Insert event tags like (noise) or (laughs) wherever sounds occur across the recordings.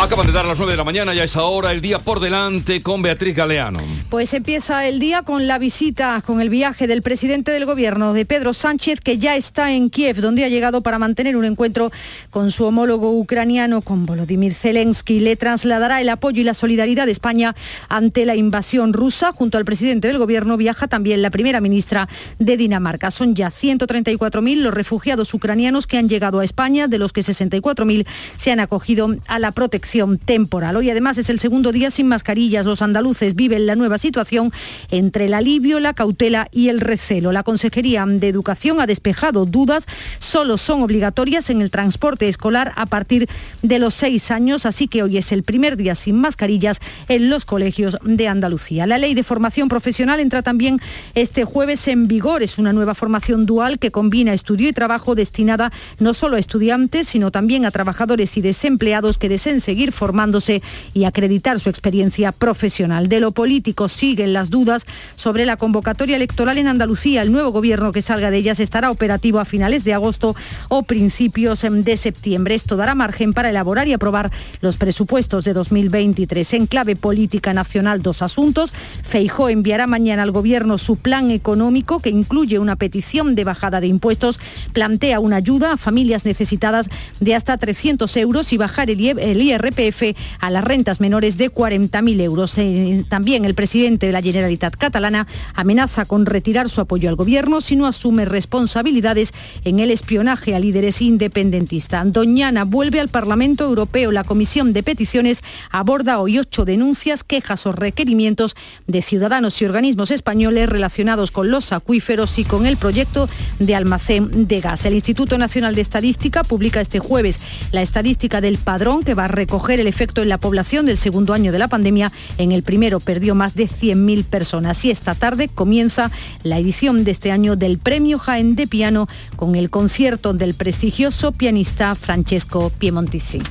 Acaban de dar las 9 de la mañana, ya es ahora el día por delante con Beatriz Galeano. Pues empieza el día con la visita, con el viaje del presidente del gobierno, de Pedro Sánchez, que ya está en Kiev, donde ha llegado para mantener un encuentro con su homólogo ucraniano, con Volodymyr Zelensky. Le trasladará el apoyo y la solidaridad de España ante la invasión rusa. Junto al presidente del gobierno viaja también la primera ministra de Dinamarca. Son ya 134.000 los refugiados ucranianos que han llegado a España, de los que 64.000 se han acogido a la protección temporal. Hoy además es el segundo día sin mascarillas. Los andaluces viven la nueva situación entre el alivio, la cautela y el recelo. La Consejería de Educación ha despejado dudas. Solo son obligatorias en el transporte escolar a partir de los seis años, así que hoy es el primer día sin mascarillas en los colegios de Andalucía. La ley de formación profesional entra también este jueves en vigor. Es una nueva formación dual que combina estudio y trabajo destinada no solo a estudiantes, sino también a trabajadores y desempleados que deseen formándose y acreditar su experiencia profesional. De lo político siguen las dudas sobre la convocatoria electoral en Andalucía. El nuevo gobierno que salga de ellas estará operativo a finales de agosto o principios de septiembre. Esto dará margen para elaborar y aprobar los presupuestos de 2023. En clave política nacional, dos asuntos. Feijó enviará mañana al gobierno su plan económico que incluye una petición de bajada de impuestos, plantea una ayuda a familias necesitadas de hasta 300 euros y bajar el IRPF a las rentas menores de 40.000 euros. Eh, también el presidente de la Generalitat catalana amenaza con retirar su apoyo al gobierno si no asume responsabilidades en el espionaje a líderes independentistas. Doñana vuelve al Parlamento Europeo. La Comisión de Peticiones aborda hoy ocho denuncias, quejas o requerimientos de ciudadanos y organismos españoles relacionados con los acuíferos y con el proyecto de almacén de gas. El Instituto Nacional de Estadística publica este jueves la estadística del padrón que va a recoger el efecto en la población del segundo año de la pandemia. En el primero perdió más de 100.000 personas. Y esta tarde comienza la edición de este año del Premio Jaén de Piano con el concierto del prestigioso pianista Francesco Piemontisi.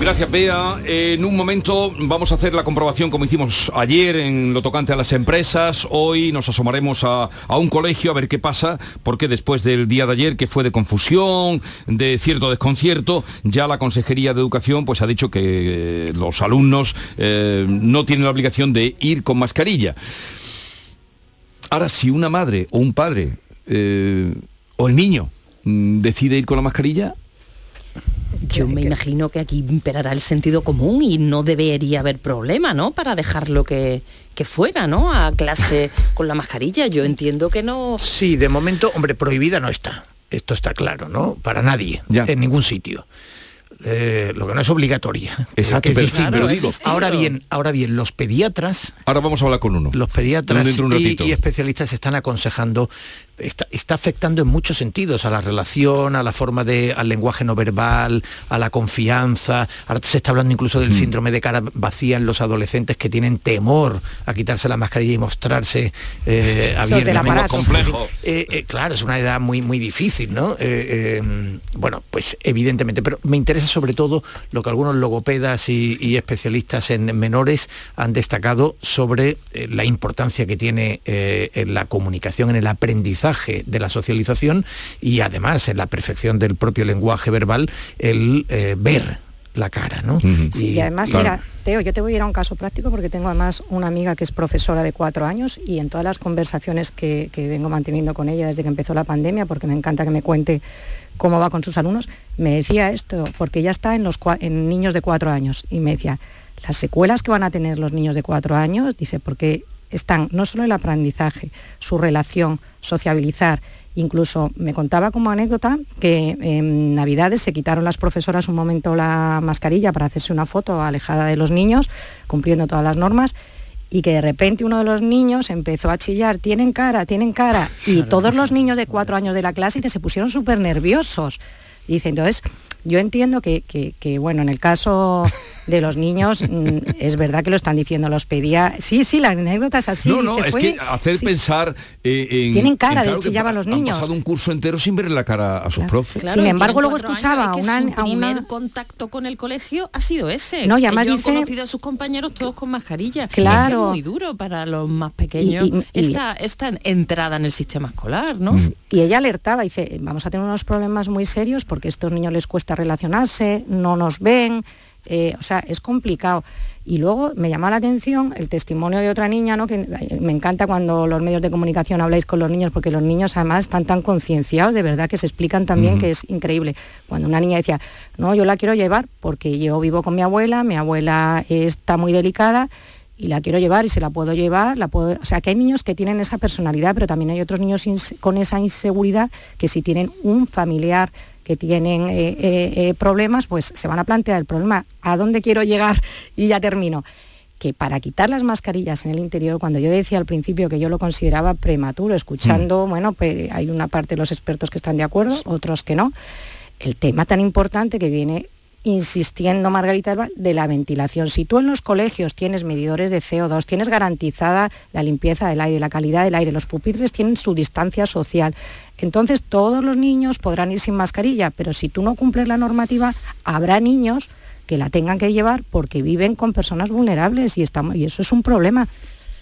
Gracias, Bea. En un momento vamos a hacer la comprobación como hicimos ayer en lo tocante a las empresas. Hoy nos asomaremos a, un colegio a ver qué pasa, porque después del día de ayer, que fue de confusión, de cierto desconcierto, ya la Consejería de Educación pues, ha dicho que eh, los alumnos eh, no tienen la obligación de ir con mascarilla. Ahora, si una madre o un padre eh, o el niño mm, decide ir con la mascarilla, yo me imagino que aquí imperará el sentido común y no debería haber problema, ¿no? Para dejarlo que, que fuera, ¿no? A clase con la mascarilla. Yo entiendo que no. Sí, de momento, hombre, prohibida no está. Esto está claro, ¿no? Para nadie, en ningún sitio. Eh, lo que no es obligatoria. Exacto, pero, digo. Ahora bien, ahora bien, los pediatras. Ahora vamos a hablar con uno. Los pediatras y, especialistas están aconsejando está, afectando en muchos sentidos a la relación, a la forma de, al lenguaje no verbal, a la confianza. Ahora se está hablando incluso del mm. síndrome de cara vacía en los adolescentes que tienen temor a quitarse la mascarilla y mostrarse eh, abiertamente. complejo. Eh, eh, claro, es una edad muy, muy difícil, ¿no? Eh, bueno, pues evidentemente, pero me interesa sobre todo lo que algunos logopedas y, especialistas en menores han destacado sobre la importancia que tiene en la comunicación, en el aprendizaje de la socialización y además en la perfección del propio lenguaje verbal el eh, ver la cara, ¿no? y, además, mira, Teo, yo te voy a ir a un caso práctico porque tengo además una amiga que es profesora de cuatro años y en todas las conversaciones que, vengo manteniendo con ella desde que empezó la pandemia, porque me encanta que me cuente cómo va con sus alumnos, me decía esto, porque ya está en, los, en niños de cuatro años, y me decía, las secuelas que van a tener los niños de cuatro años, dice, porque están no solo el aprendizaje, su relación, sociabilizar. Incluso me contaba como anécdota que en Navidades se quitaron las profesoras un momento la mascarilla para hacerse una foto alejada de los niños, cumpliendo todas las normas, y que de repente uno de los niños empezó a chillar, tienen cara, tienen cara, (laughs) y todos los niños de cuatro años de la clase se pusieron súper nerviosos. Dice, entonces, yo entiendo que, bueno, en el caso de los niños, mm, (laughs) es verdad que lo están diciendo los pedía. Sí, sí, la anécdota es así. No, no, es que hacer pensar eh, en... Tienen cara de chillaban los niños. Han pasado un curso entero sin ver la cara a sus profes. Sin embargo, luego escuchaba a una... Su primer contacto con el colegio ha sido ese. No, y además dice... han conocido a sus compañeros todos con mascarilla. Claro. Es muy duro para los más pequeños esta, esta entrada en el sistema escolar, ¿no? Y ella alertaba, dice, vamos a tener unos problemas muy serios porque a estos niños les cuesta relacionarse, no nos ven, eh, o sea, es complicado. Y luego me llama la atención el testimonio de otra niña, ¿no? que me encanta cuando los medios de comunicación habláis con los niños, porque los niños además están tan concienciados, de verdad que se explican también que es increíble. Cuando una niña decía, no, yo la quiero llevar porque yo vivo con mi abuela, mi abuela está muy delicada y la quiero llevar y se la puedo llevar, la puedo... o sea que hay niños que tienen esa personalidad, pero también hay otros niños con esa inseguridad que si tienen un familiar que tienen eh, eh, eh, problemas, pues se van a plantear el problema, ¿a dónde quiero llegar? (laughs) Y ya termino que para quitar las mascarillas en el interior, cuando yo decía al principio que yo lo consideraba prematuro, escuchando, mm. bueno, pues hay una parte de los expertos que están de acuerdo, otros que no, el tema tan importante que viene insistiendo, Margarita, de la ventilación. Si tú en los colegios tienes medidores de CO2, tienes garantizada la limpieza del aire, la calidad del aire, los pupitres tienen su distancia social, entonces todos los niños podrán ir sin mascarilla, pero si tú no cumples la normativa, habrá niños que la tengan que llevar porque viven con personas vulnerables y, estamos, y eso es un problema.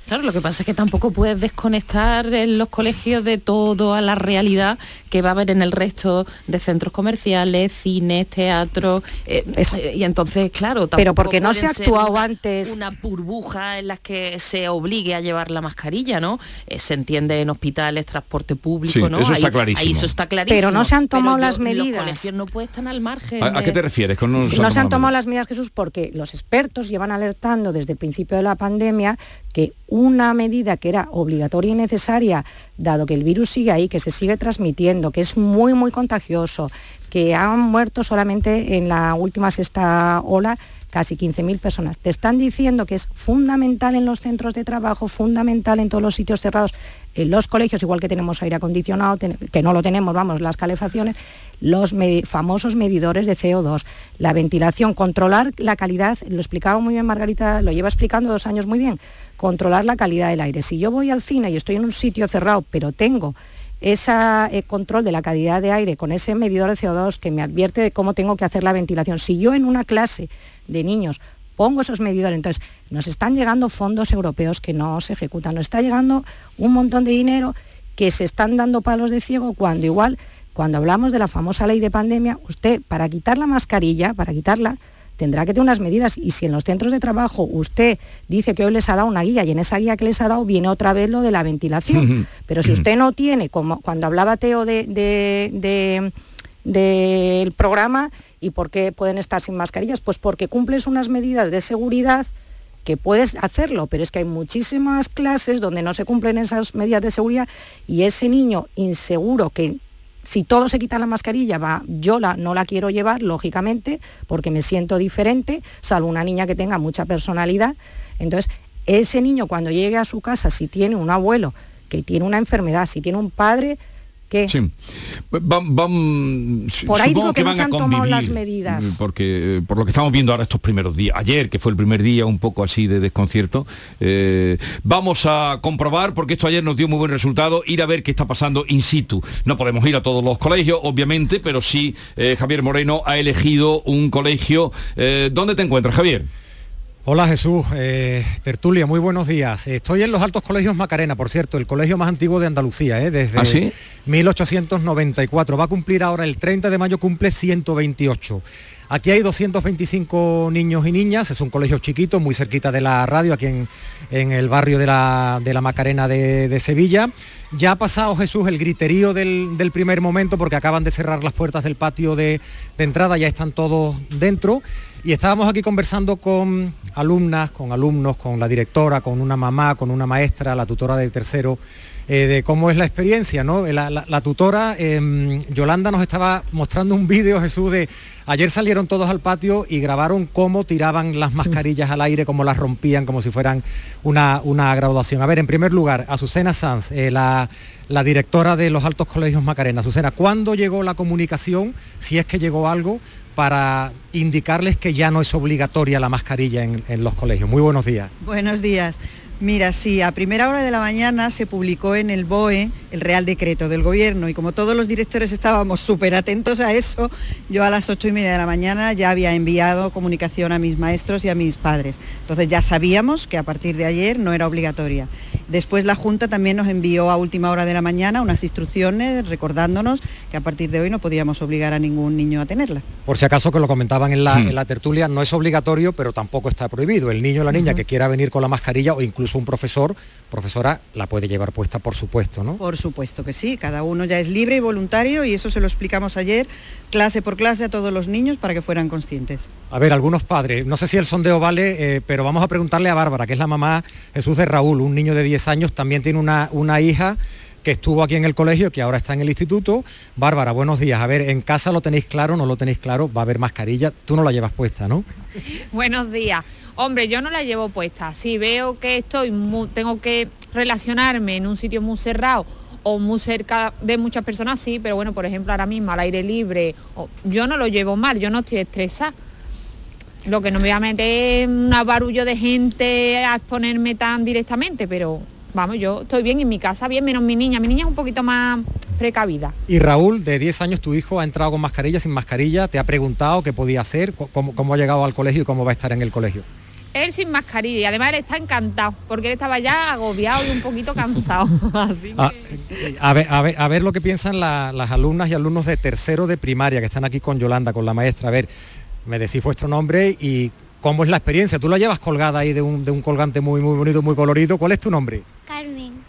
Claro, lo que pasa es que tampoco puedes desconectar en los colegios de todo a la realidad que va a haber en el resto de centros comerciales, cines, teatros. Eh, eh, y entonces, claro, Pero porque no se ha actuado antes. Una burbuja en las que se obligue a llevar la mascarilla, ¿no? Eh, se entiende en hospitales, transporte público, ¿no? Eso está clarísimo. eso está clarísimo. Pero no se han tomado las medidas. Los colegios no pueden estar al margen. ¿A, qué te refieres? Con no, se han tomado las medidas, Jesús, porque los expertos llevan alertando desde el principio de la pandemia que una medida que era obligatoria y necesaria, dado que el virus sigue ahí, que se sigue transmitiendo, que es muy, muy contagioso, que han muerto solamente en la última sexta ola casi 15.000 personas. Te están diciendo que es fundamental en los centros de trabajo, fundamental en todos los sitios cerrados, en los colegios, igual que tenemos aire acondicionado, que no lo tenemos, vamos, las calefacciones, los famosos medidores de CO2, la ventilación, controlar la calidad, lo explicaba muy bien Margarita, lo lleva explicando dos años muy bien, controlar la calidad del aire. Si yo voy al cine y estoy en un sitio cerrado, pero tengo ese eh, control de la calidad de aire con ese medidor de CO2 que me advierte de cómo tengo que hacer la ventilación. Si yo en una clase de niños. Pongo esos medidores, entonces nos están llegando fondos europeos que no se ejecutan, nos está llegando un montón de dinero que se están dando palos de ciego cuando igual, cuando hablamos de la famosa ley de pandemia, usted para quitar la mascarilla, para quitarla, tendrá que tener unas medidas. Y si en los centros de trabajo usted dice que hoy les ha dado una guía y en esa guía que les ha dado viene otra vez lo de la ventilación, (laughs) pero si usted no tiene, como cuando hablaba Teo de, del programa y por qué pueden estar sin mascarillas, pues porque cumples unas medidas de seguridad que puedes hacerlo, pero es que hay muchísimas clases donde no se cumplen esas medidas de seguridad y ese niño inseguro que si todo se quita la mascarilla, va, yo la, no la quiero llevar, lógicamente, porque me siento diferente, salvo una niña que tenga mucha personalidad. Entonces, ese niño cuando llegue a su casa, si tiene un abuelo que tiene una enfermedad, si tiene un padre Sí. por ahí digo que, no se han tomado las medidas. Mm, porque eh, por lo que estamos viendo ahora estos primeros días, ayer que fue el primer día un poco así de desconcierto, eh, vamos a comprobar, porque esto ayer nos dio muy buen resultado, ir a ver qué está pasando in situ. No podemos ir a todos los colegios, obviamente, pero sí eh, Javier Moreno ha elegido un colegio. ¿Dónde te encuentras, Javier? Hola Jesús, eh, Tertulia, muy buenos días. Estoy en los Altos Colegios Macarena, por cierto, el colegio más antiguo de Andalucía, eh, desde 1894. ¿Ah, Va a cumplir ahora el 30 de mayo, cumple 128. Aquí hay 225 niños y niñas, es un colegio chiquito, muy cerquita de la radio, aquí en, el barrio de la, Macarena de, Sevilla. Ya ha pasado Jesús el griterío del, primer momento porque acaban de cerrar las puertas del patio de, de entrada, ya están todos dentro. Y estábamos aquí conversando con alumnas, con alumnos, con la directora, con una mamá, con una maestra, la tutora de tercero, eh, de cómo es la experiencia, ¿no? La, tutora, em, Yolanda, nos estaba mostrando un vídeo, Jesús, de ayer salieron todos al patio y grabaron cómo tiraban las mascarillas al aire, cómo las rompían, como si fueran una, una graduación. A ver, en primer lugar, Azucena Sanz, eh, la, la directora de los Altos Colegios Macarena. Azucena, ¿cuándo llegó la comunicación, si es que llegó algo, para indicarles que ya no es obligatoria la mascarilla en, en los colegios. Muy buenos días. Buenos días. Mira, sí, a primera hora de la mañana se publicó en el BOE el Real Decreto del Gobierno y como todos los directores estábamos súper atentos a eso, yo a las ocho y media de la mañana ya había enviado comunicación a mis maestros y a mis padres. Entonces ya sabíamos que a partir de ayer no era obligatoria. Después la Junta también nos envió a última hora de la mañana unas instrucciones recordándonos que a partir de hoy no podíamos obligar a ningún niño a tenerla. Por si acaso que lo comentaban en la, en la tertulia, no es obligatorio, pero tampoco está prohibido. El niño o la niña que quiera venir con la mascarilla o incluso un profesor, profesora, la puede llevar puesta, por supuesto, ¿no? Por supuesto que sí, cada uno ya es libre y voluntario y eso se lo explicamos ayer, clase por clase a todos los niños para que fueran conscientes. A ver, algunos padres, no sé si el sondeo vale, eh, pero vamos a preguntarle a Bárbara, que es la mamá Jesús de Raúl, un niño de 10 años, también tiene una, una hija que estuvo aquí en el colegio, que ahora está en el instituto. Bárbara, buenos días. A ver, ¿en casa lo tenéis claro, no lo tenéis claro? Va a haber mascarilla, tú no la llevas puesta, ¿no? (laughs) Buenos días. Hombre, yo no la llevo puesta. Si veo que estoy tengo que relacionarme en un sitio muy cerrado o muy cerca de muchas personas, sí, pero bueno, por ejemplo, ahora mismo al aire libre, yo no lo llevo mal, yo no estoy estresada. Lo que no me voy a meter en un barullo de gente a exponerme tan directamente, pero vamos, yo estoy bien en mi casa, bien, menos mi niña. Mi niña es un poquito más precavida. Y Raúl, de 10 años, tu hijo ha entrado con mascarilla, sin mascarilla, te ha preguntado qué podía hacer, cómo, cómo ha llegado al colegio y cómo va a estar en el colegio. Él sin mascarilla y además él está encantado porque él estaba ya agobiado y un poquito cansado. (laughs) Así a, a, ver, a, ver, a ver lo que piensan la, las alumnas y alumnos de tercero de primaria que están aquí con Yolanda, con la maestra. A ver, me decís vuestro nombre y cómo es la experiencia. Tú la llevas colgada ahí de un, de un colgante muy, muy bonito, muy colorido. ¿Cuál es tu nombre?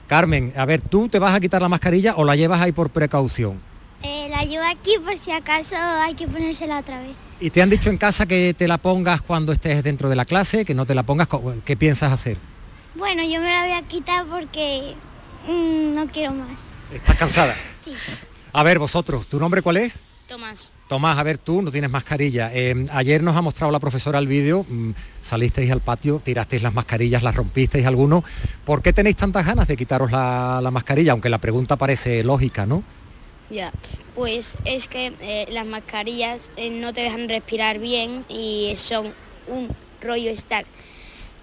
Carmen. A ver, ¿tú te vas a quitar la mascarilla o la llevas ahí por precaución? Eh, la llevo aquí por si acaso hay que ponérsela otra vez. ¿Y te han dicho en casa que te la pongas cuando estés dentro de la clase, que no te la pongas? ¿Qué piensas hacer? Bueno, yo me la voy a quitar porque mmm, no quiero más. ¿Estás cansada? Sí. A ver, vosotros, ¿tu nombre cuál es? Tomás. Tomás, a ver, tú no tienes mascarilla. Eh, ayer nos ha mostrado la profesora el vídeo, mmm, salisteis al patio, tirasteis las mascarillas, las rompisteis alguno. ¿Por qué tenéis tantas ganas de quitaros la, la mascarilla? Aunque la pregunta parece lógica, ¿no? Ya, pues es que eh, las mascarillas eh, no te dejan respirar bien y son un rollo estar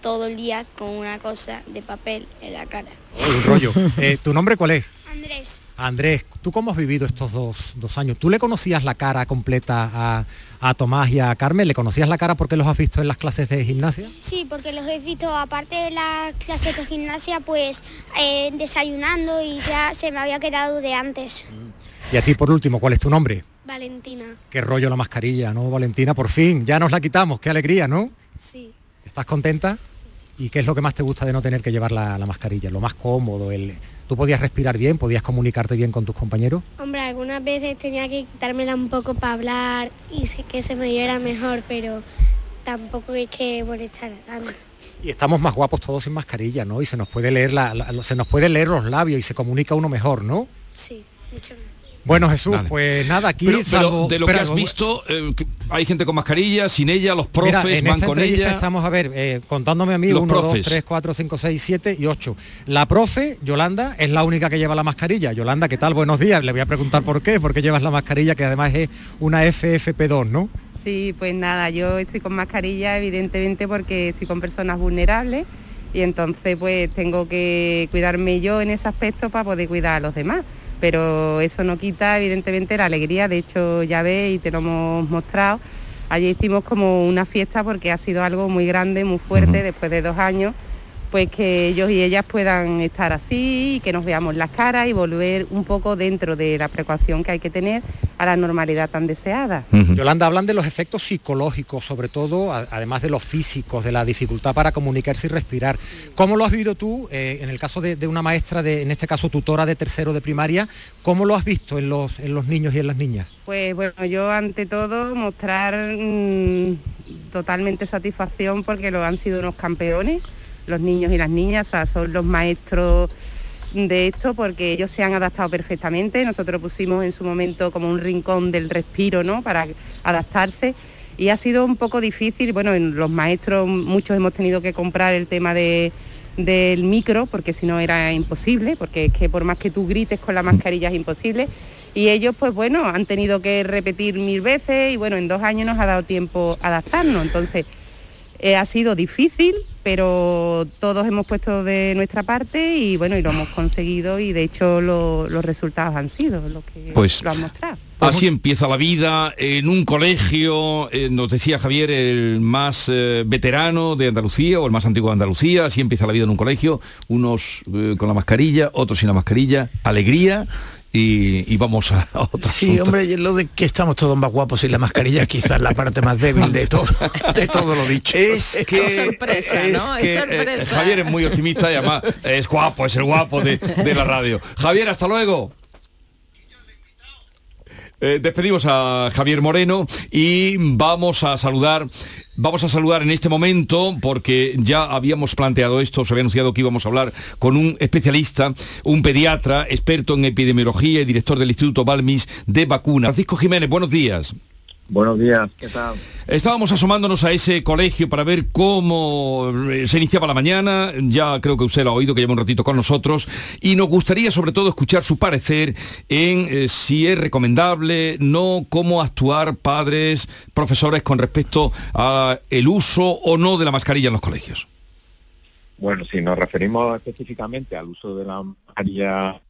todo el día con una cosa de papel en la cara. Un rollo. (laughs) Eh, ¿Tu nombre cuál es? Andrés. Andrés, ¿tú cómo has vivido estos dos, dos años? ¿Tú le conocías la cara completa a, a, Tomás y a Carmen? ¿Le conocías la cara porque los has visto en las clases de gimnasia? Sí, porque los he visto, aparte de las clases de gimnasia, pues eh, desayunando y ya se me había quedado de antes. Y a ti, por último, ¿cuál es tu nombre? Valentina. Qué rollo la mascarilla, ¿no, Valentina? Por fin, ya nos la quitamos, qué alegría, ¿no? Sí. ¿Estás contenta? Sí. ¿Y qué es lo que más te gusta de no tener que llevar la, la mascarilla? Lo más cómodo, el... ¿Tú podías respirar bien? ¿Podías comunicarte bien con tus compañeros? Hombre, algunas veces tenía que quitármela un poco para hablar y sé que se me oyera mejor, pero tampoco es que molestara tanto. Y estamos más guapos todos sin mascarilla, ¿no? Y se nos puede leer la, la, se nos puede leer los labios y se comunica uno mejor, ¿no? Sí, mucho más. Bueno, Jesús, Dale. pues nada, aquí pero, salvo, pero de lo pero, que has visto, eh, hay gente con mascarilla, sin ella, los profes mira, en van esta con ella. Estamos a ver, eh, contándome a mí, los 1, 2, 3, 4, 5, 6, 7 y 8. La profe, Yolanda, es la única que lleva la mascarilla. Yolanda, ¿qué tal? Buenos días. Le voy a preguntar por qué, porque llevas la mascarilla, que además es una FFP2, ¿no? Sí, pues nada, yo estoy con mascarilla evidentemente porque estoy con personas vulnerables y entonces pues tengo que cuidarme yo en ese aspecto para poder cuidar a los demás pero eso no quita evidentemente la alegría, de hecho ya ves y te lo hemos mostrado, allí hicimos como una fiesta porque ha sido algo muy grande, muy fuerte, uh -huh. después de dos años, pues que ellos y ellas puedan estar así y que nos veamos las caras y volver un poco dentro de la precaución que hay que tener a la normalidad tan deseada. Uh -huh. Yolanda, hablan de los efectos psicológicos, sobre todo, a, además de los físicos, de la dificultad para comunicarse y respirar. ¿Cómo lo has vivido tú, eh, en el caso de, de, una maestra, de, en este caso tutora de tercero de primaria, cómo lo has visto en los, en los niños y en las niñas? Pues bueno, yo ante todo mostrar mmm, totalmente satisfacción porque lo han sido unos campeones los niños y las niñas, o sea, son los maestros de esto porque ellos se han adaptado perfectamente. Nosotros pusimos en su momento como un rincón del respiro, ¿no? Para adaptarse y ha sido un poco difícil. Bueno, los maestros muchos hemos tenido que comprar el tema de, del micro porque si no era imposible, porque es que por más que tú grites con la mascarilla es imposible. y ellos pues bueno, han tenido que repetir mil veces y bueno, en dos años nos ha dado tiempo adaptarnos, entonces eh, ha sido difícil, pero todos hemos puesto de nuestra parte y bueno, y lo hemos conseguido y de hecho los resultados han sido lo que pues, lo han mostrado. Así empieza la vida en un colegio, eh, nos decía Javier, el más eh, veterano de Andalucía o el más antiguo de Andalucía, así empieza la vida en un colegio, unos con la mascarilla, otros sin la mascarilla, alegría, y, vamos a, (laughs) otro Sí, hombre, lo de que estamos todos más guapos y la mascarilla quizás la parte más débil de todo, de todo lo dicho. Es que sorpresa, ¿no? es eh, Javier es muy optimista y además es guapo, es el guapo de, de la radio. Javier, hasta luego. Eh, despedimos a Javier Moreno y vamos a saludar Vamos a saludar en este momento porque ya habíamos planteado esto, se había anunciado que íbamos a hablar con un especialista, un pediatra, experto en epidemiología y director del Instituto Balmis de Vacuna. Francisco Jiménez, buenos días. Buenos días, ¿qué tal? Estábamos asomándonos a ese colegio para ver cómo eh, se iniciaba la mañana, ya creo que usted lo ha oído, que lleva un ratito con nosotros, y nos gustaría sobre todo escuchar su parecer en eh, si es recomendable, no, cómo actuar padres, profesores con respecto al uso o no de la mascarilla en los colegios. Bueno, si nos referimos específicamente al uso de la mascarilla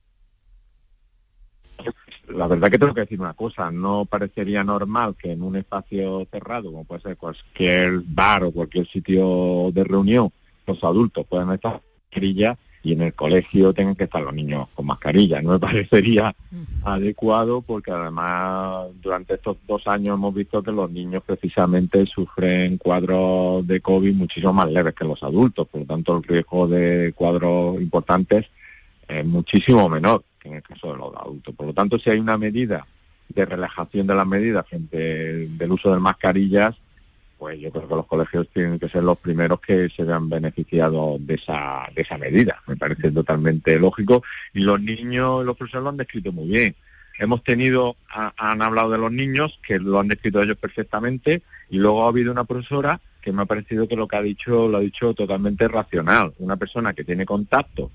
la verdad que tengo que decir una cosa, no parecería normal que en un espacio cerrado, como puede ser cualquier bar o cualquier sitio de reunión, los adultos puedan estar mascarilla y en el colegio tengan que estar los niños con mascarilla. No me (laughs) parecería adecuado porque además durante estos dos años hemos visto que los niños precisamente sufren cuadros de COVID muchísimo más leves que los adultos, por lo tanto el riesgo de cuadros importantes es muchísimo menor en el caso de los adultos. Por lo tanto, si hay una medida de relajación de las medidas frente del uso de mascarillas, pues yo creo que los colegios tienen que ser los primeros que se vean beneficiados de esa, de esa medida. Me parece totalmente lógico. Y los niños, los profesores lo han descrito muy bien. Hemos tenido, han hablado de los niños, que lo han descrito ellos perfectamente, y luego ha habido una profesora que me ha parecido que lo que ha dicho lo ha dicho totalmente racional. Una persona que tiene contacto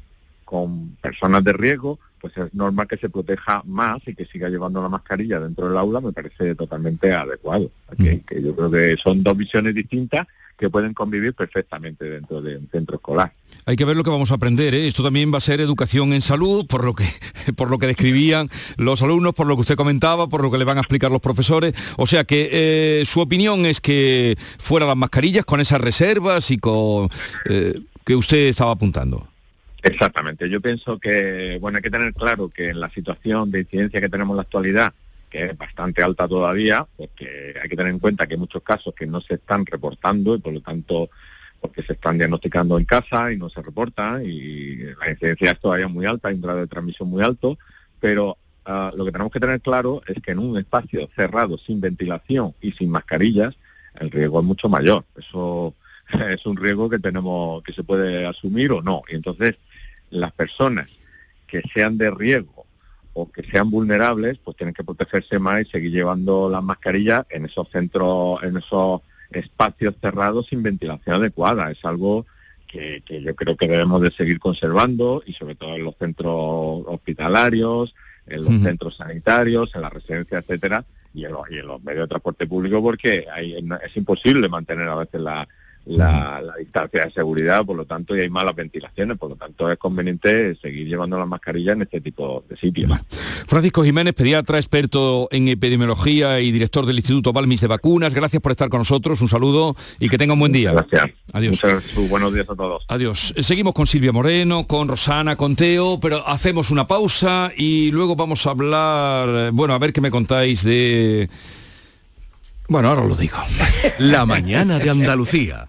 con personas de riesgo, pues es normal que se proteja más y que siga llevando la mascarilla dentro del aula, me parece totalmente adecuado. Que, yo creo que son dos visiones distintas que pueden convivir perfectamente dentro de un centro escolar. Hay que ver lo que vamos a aprender. ¿eh? Esto también va a ser educación en salud, por lo que (laughs) por lo que describían los alumnos, por lo que usted comentaba, por lo que le van a explicar los profesores. O sea que eh, su opinión es que fuera las mascarillas con esas reservas y con eh, que usted estaba apuntando. Exactamente. Yo pienso que, bueno, hay que tener claro que en la situación de incidencia que tenemos en la actualidad, que es bastante alta todavía, porque hay que tener en cuenta que hay muchos casos que no se están reportando y por lo tanto porque se están diagnosticando en casa y no se reportan y la incidencia es todavía muy alta, hay un grado de transmisión muy alto, pero ah, lo que tenemos que tener claro es que en un espacio cerrado, sin ventilación y sin mascarillas, el riesgo es mucho mayor. Eso (laughs) es un riesgo que tenemos, que se puede asumir o no. Y entonces las personas que sean de riesgo o que sean vulnerables, pues tienen que protegerse más y seguir llevando las mascarillas en esos centros, en esos espacios cerrados sin ventilación adecuada. Es algo que, yo creo que debemos de seguir conservando y sobre todo en los centros hospitalarios, en los centros sanitarios, en las residencias, etcétera, y en, los, y en los medios de transporte público porque hay, es imposible mantener a veces la, la, distancia de seguridad, por lo tanto, y hay malas ventilaciones, por lo tanto es conveniente seguir llevando la mascarilla en este tipo de sitios. Francisco Jiménez, pediatra, experto en epidemiología y director del Instituto Balmis de Vacunas, gracias por estar con nosotros, un saludo y que tenga un buen día. Gracias. Adiós. buenos días a todos. Adiós. Seguimos con Silvia Moreno, con Rosana, con Teo, pero hacemos una pausa y luego vamos a hablar, bueno, a ver qué me contáis de... Bueno, ahora lo digo. (laughs) La mañana de Andalucía.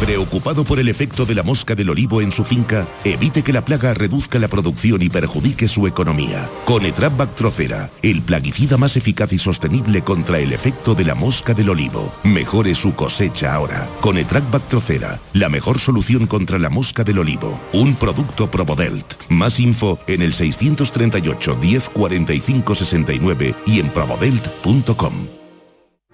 Preocupado por el efecto de la mosca del olivo en su finca, evite que la plaga reduzca la producción y perjudique su economía. Con Etrap Bactrocera, el plaguicida más eficaz y sostenible contra el efecto de la mosca del olivo. Mejore su cosecha ahora. Con Etrap Bactrocera, la mejor solución contra la mosca del olivo. Un producto Probodelt. Más info en el 638 10 45 69 y en probodelt.com.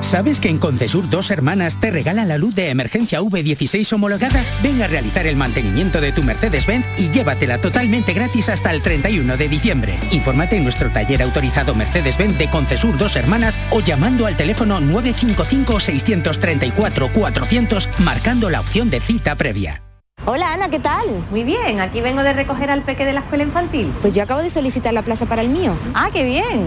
¿Sabes que en Concesur dos hermanas te regalan la luz de emergencia V16 homologada? Ven a realizar el mantenimiento de tu Mercedes-Benz y llévatela totalmente gratis hasta el 31 de diciembre. Infórmate en nuestro taller autorizado Mercedes-Benz de Concesur dos hermanas o llamando al teléfono 955-634-400 marcando la opción de cita previa. Hola Ana, ¿qué tal? Muy bien, aquí vengo de recoger al peque de la escuela infantil. Pues yo acabo de solicitar la plaza para el mío. Ah, qué bien.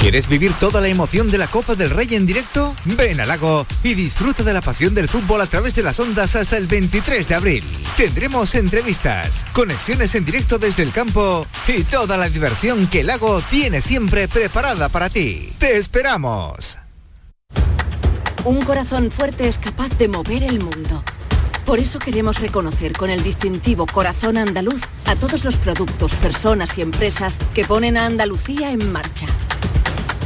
¿Quieres vivir toda la emoción de la Copa del Rey en directo? Ven al lago y disfruta de la pasión del fútbol a través de las ondas hasta el 23 de abril. Tendremos entrevistas, conexiones en directo desde el campo y toda la diversión que el lago tiene siempre preparada para ti. ¡Te esperamos! Un corazón fuerte es capaz de mover el mundo. Por eso queremos reconocer con el distintivo Corazón Andaluz a todos los productos, personas y empresas que ponen a Andalucía en marcha.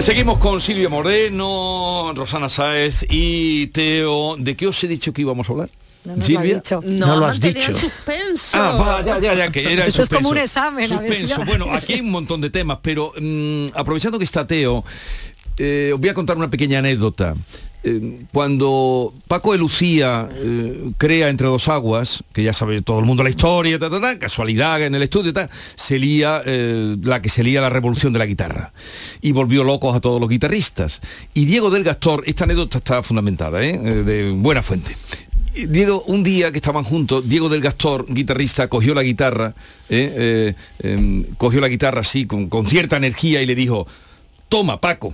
Seguimos con Silvia Moreno, Rosana Sáez y Teo. ¿De qué os he dicho que íbamos a hablar? No Silvia, lo, dicho. no, lo has dicho. Suspenso. Ah, ya, ya, ya, que era Eso es como un examen. Suspenso. Bueno, aquí hay un montón de temas, pero mmm, aprovechando que está Teo, eh, os voy a contar una pequeña anécdota. Eh, cuando Paco de Lucía eh, crea Entre dos aguas, que ya sabe todo el mundo la historia, casualidad en el estudio, se lía eh, la que se lía la revolución de la guitarra y volvió locos a todos los guitarristas. Y Diego del Gastor, esta anécdota está fundamentada, de buena fuente. Diego, un día que estaban juntos, Diego del Gastor, guitarrista, cogió la guitarra, eh, cogió la guitarra así, con cierta energía y le dijo, toma Paco,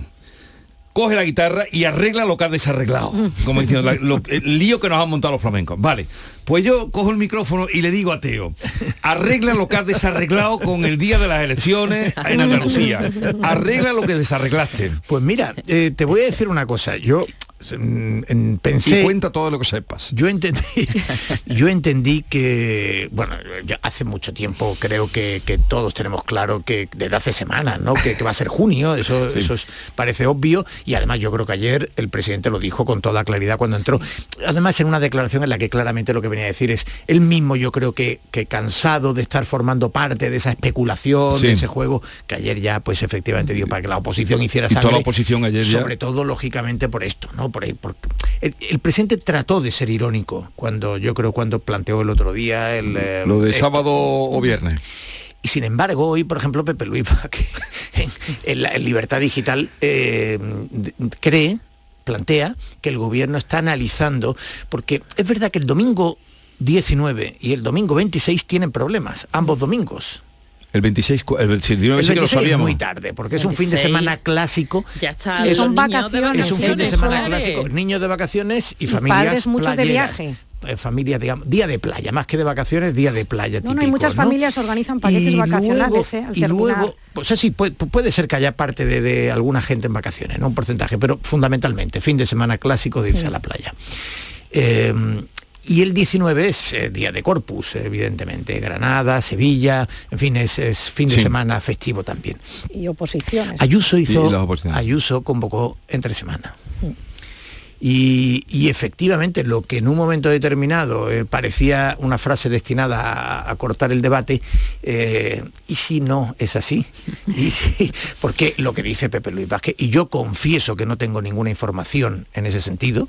coge la guitarra y arregla lo que ha desarreglado. Como diciendo, la- lo- (laughs) el lío que nos han montado los flamencos. Vale, pues yo cojo el micrófono y le digo a Teo, arregla lo que has desarreglado con el día de las elecciones en Andalucía. Arregla lo que desarreglaste. Pues mira, eh, te voy a decir una cosa. Yo mm, pensé... Y cuenta todo lo que sepas. Yo entendí, yo entendí que, bueno, hace mucho tiempo creo que, que todos tenemos claro que desde hace semanas, ¿no? Que, que va a ser junio, eso, (laughs) Sí. eso es- parece obvio, y además yo creo que ayer el presidente lo dijo con toda claridad cuando entró. Además en una declaración en la que claramente lo que venía a decir es, él mismo yo creo que, que cansado de estar formando parte de esa especulación, Sí. de ese juego, que ayer ya pues efectivamente dio para que la oposición hiciera Y toda sangre. la oposición ayer ya- sobre todo lógicamente por esto, ¿no? Por ahí, porque el, el presidente trató de ser irónico cuando yo creo cuando planteó el otro día el eh, Lo de esto. sábado o viernes. Y sin embargo, hoy, por ejemplo, Pepe Luis, (laughs) que en, en la- en Libertad Digital, eh, cree, plantea, que el gobierno está analizando, porque es verdad que el domingo 19 y el domingo 26 tienen problemas, ambos domingos. El 26, cu- el 29 El sí que lo 26 es sabíamos. muy tarde, porque es un fin de 26. semana clásico. Ya está. Es los un niños de Es un fin de vacaciones, semana clásico. Niños de vacaciones y Y familias padres muchos de viaje. Eh, familias, digamos, día de playa, más que de vacaciones, día de playa No, no, y típico, muchas ¿no? familias organizan paquetes Y vacacionales, luego- ¿eh? Al y luego, pues sí, puede, puede ser que haya parte de, de alguna gente en vacaciones, ¿no? Un porcentaje, pero fundamentalmente, fin de semana clásico de irse Sí. a la playa. Eh, y el 19 es eh, día de Corpus, evidentemente. Granada, Sevilla, en fin, es, es fin de Sí. semana festivo también. Y oposiciones. Ayuso hizo, oposiciones. Ayuso convocó entre semana. Y, y efectivamente lo que en un momento determinado eh, parecía una frase destinada a, a cortar el debate, eh, y si no es así, y si, (laughs) porque lo que dice Pepe Luis Vázquez, y yo confieso que no tengo ninguna información en ese sentido,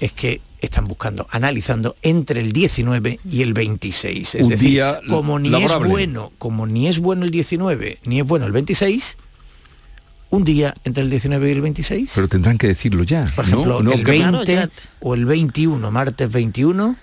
es que están buscando, analizando entre el 19 y el 26. Es Un decir, día como ni laborable. es bueno, como ni es bueno el 19, ni es bueno el 26, un día entre el 19 y el 26. Pero tendrán que decirlo ya. Por ejemplo, No, el que- 20 o el 21, martes 21,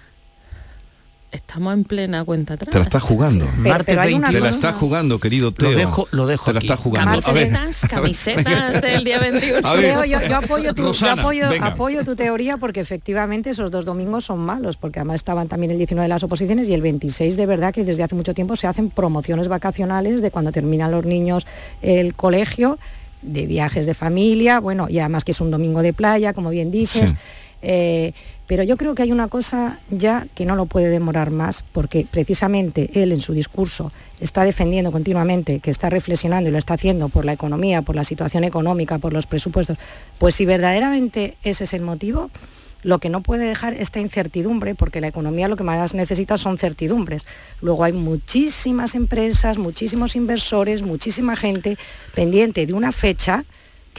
Estamos en plena cuenta atrás. Te la estás jugando. Pero- martes pero una 21. Te la estás jugando, querido Teo. Lo dejo, lo dejo Te la aquí. estás jugando. A ver, Camisetas, camisetas (laughs) del día 21. A ver. Leo, yo, yo apoyo tu, yo Rosana, apoyo, tu teoría porque efectivamente esos dos domingos son malos, porque además estaban también el 19 de las oposiciones y el 26 de verdad que desde hace mucho tiempo se hacen promociones vacacionales de cuando terminan los niños el colegio, de viajes de familia, bueno, y además que es un domingo de playa, como bien dices. Sí. Eh, pero yo creo que hay una cosa ya que no lo puede demorar más, porque precisamente él en su discurso está defendiendo continuamente, que está reflexionando y lo está haciendo por la economía, por la situación económica, por los presupuestos. Pues si verdaderamente ese es el motivo, lo que no puede dejar esta incertidumbre, porque la economía lo que más necesita son certidumbres. Luego hay muchísimas empresas, muchísimos inversores, muchísima gente pendiente de una fecha